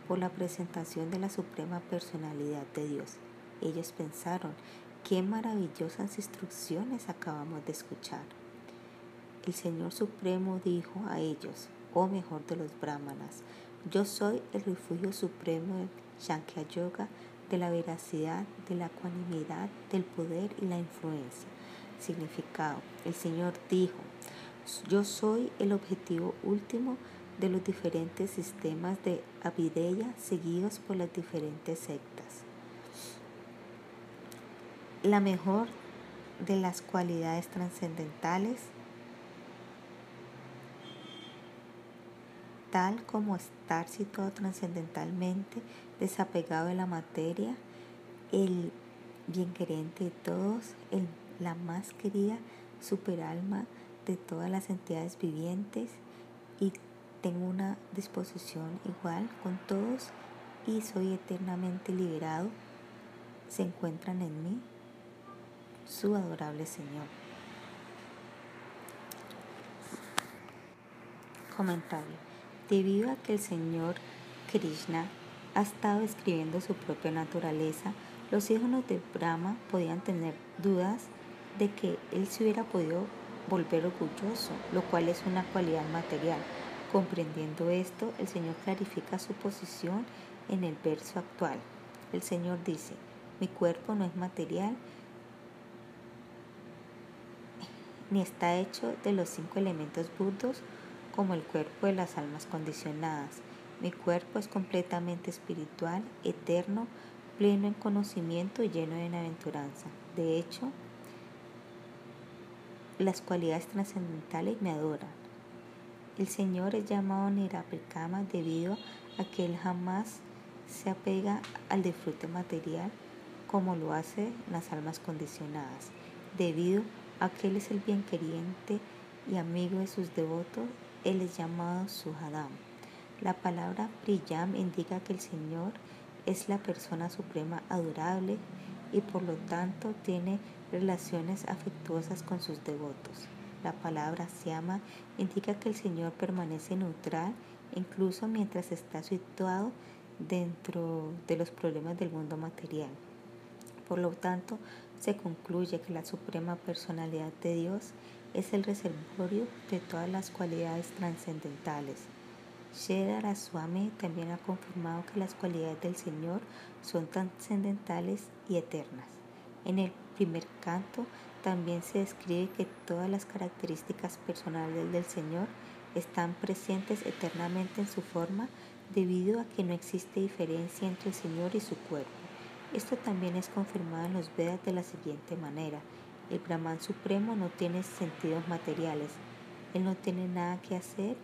por la presentación de la suprema personalidad de Dios. Ellos pensaron, qué maravillosas instrucciones acabamos de escuchar. El Señor Supremo dijo a ellos, o mejor de los brahmanas. Yo soy el refugio supremo del Shankya Yoga, de la veracidad, de la ecuanimidad, del poder y la influencia. Significado. El Señor dijo, yo soy el objetivo último de los diferentes sistemas de Avideya seguidos por las diferentes sectas. La mejor de las cualidades trascendentales tal como estar situado trascendentalmente, desapegado de la materia, el bien querente de todos, el, la más querida superalma de todas las entidades vivientes y tengo una disposición igual con todos y soy eternamente liberado, se encuentran en mí su adorable Señor. Comentario. Debido a que el Señor Krishna ha estado escribiendo su propia naturaleza, los hijos de Brahma podían tener dudas de que él se hubiera podido volver orgulloso, lo cual es una cualidad material. Comprendiendo esto, el Señor clarifica su posición en el verso actual. El Señor dice, mi cuerpo no es material ni está hecho de los cinco elementos burdos como el cuerpo de las almas condicionadas. Mi cuerpo es completamente espiritual, eterno, pleno en conocimiento y lleno de bienaventuranza. De hecho, las cualidades trascendentales me adoran. El Señor es llamado Niraprikama debido a que Él jamás se apega al disfrute material como lo hacen las almas condicionadas. Debido a que Él es el bien queriente y amigo de sus devotos, Él es llamado Suhadam. La palabra Priyam indica que el Señor es la persona suprema adorable y por lo tanto tiene relaciones afectuosas con sus devotos. La palabra Siama indica que el Señor permanece neutral incluso mientras está situado dentro de los problemas del mundo material. Por lo tanto, se concluye que la suprema personalidad de Dios es el reservorio de todas las cualidades trascendentales. Shedara Swami también ha confirmado que las cualidades del Señor son trascendentales y eternas. En el primer canto también se describe que todas las características personales del Señor están presentes eternamente en su forma debido a que no existe diferencia entre el Señor y su cuerpo. Esto también es confirmado en los Vedas de la siguiente manera. El Brahman Supremo no tiene sentidos materiales. Él no tiene nada que hacer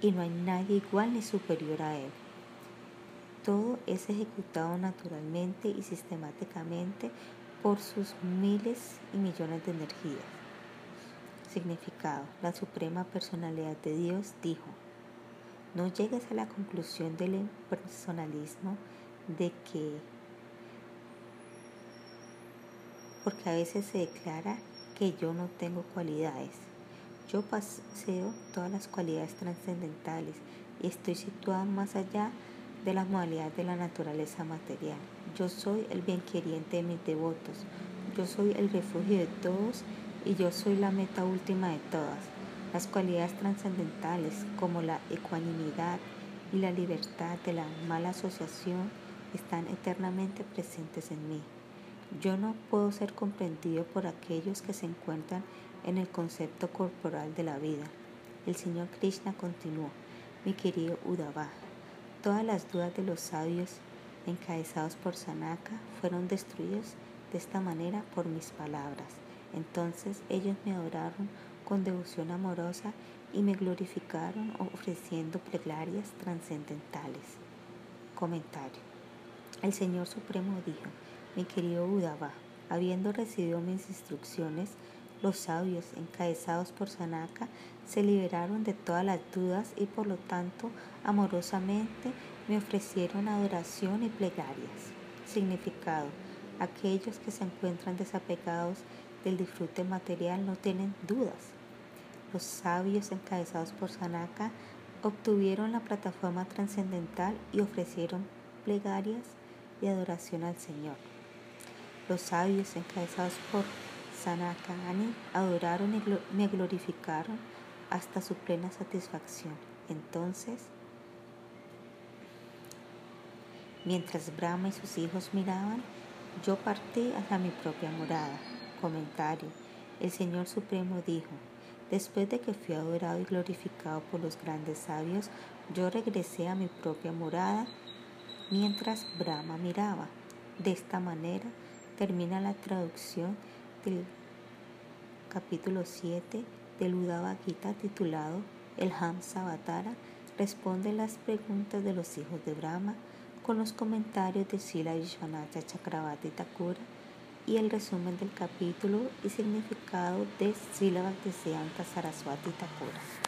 y no hay nadie igual ni superior a él. Todo es ejecutado naturalmente y sistemáticamente por sus miles y millones de energías. Significado. La Suprema Personalidad de Dios dijo, no llegues a la conclusión del impersonalismo de que, porque a veces se declara que yo no tengo cualidades. Yo paseo todas las cualidades trascendentales y estoy situado más allá de las modalidades de la naturaleza material. Yo soy el bien queriente de mis devotos. Yo soy el refugio de todos y yo soy la meta última de todas. Las cualidades trascendentales como la ecuanimidad y la libertad de la mala asociación están eternamente presentes en mí. Yo no puedo ser comprendido por aquellos que se encuentran en el concepto corporal de la vida. El Señor Krishna continuó, mi querido Todas las dudas de los sabios encabezados por Sanaka fueron destruidos de esta manera por mis palabras. Entonces ellos me adoraron con devoción amorosa y me glorificaron ofreciendo plegarias trascendentales. Comentario. El Señor Supremo dijo, mi querido Udava, habiendo recibido mis instrucciones, los sabios encabezados por Sanaka se liberaron de todas las dudas y por lo tanto amorosamente me ofrecieron adoración y plegarias. Significado. Aquellos que se encuentran desapegados del disfrute material no tienen dudas. Los sabios encabezados por Sanaka obtuvieron la plataforma trascendental y ofrecieron plegarias y adoración al Señor. Los sabios encabezados por Sanakani adoraron y me glorificaron hasta su plena satisfacción. Entonces, mientras Brahma y sus hijos miraban, yo partí hacia mi propia morada. Comentario. El Señor Supremo dijo, después de que fui adorado y glorificado por los grandes sabios, yo regresé a mi propia morada mientras Brahma miraba. De esta manera termina la traducción del capítulo 7 del Uddhava Gita titulado El Hamsa Avatara responde las preguntas de los hijos de Brahma con los comentarios de Sila Vishwanatha Chakravarti Thakura y el resumen del capítulo y significado de Sila Bhaktisiddhanta Saraswati Thakura.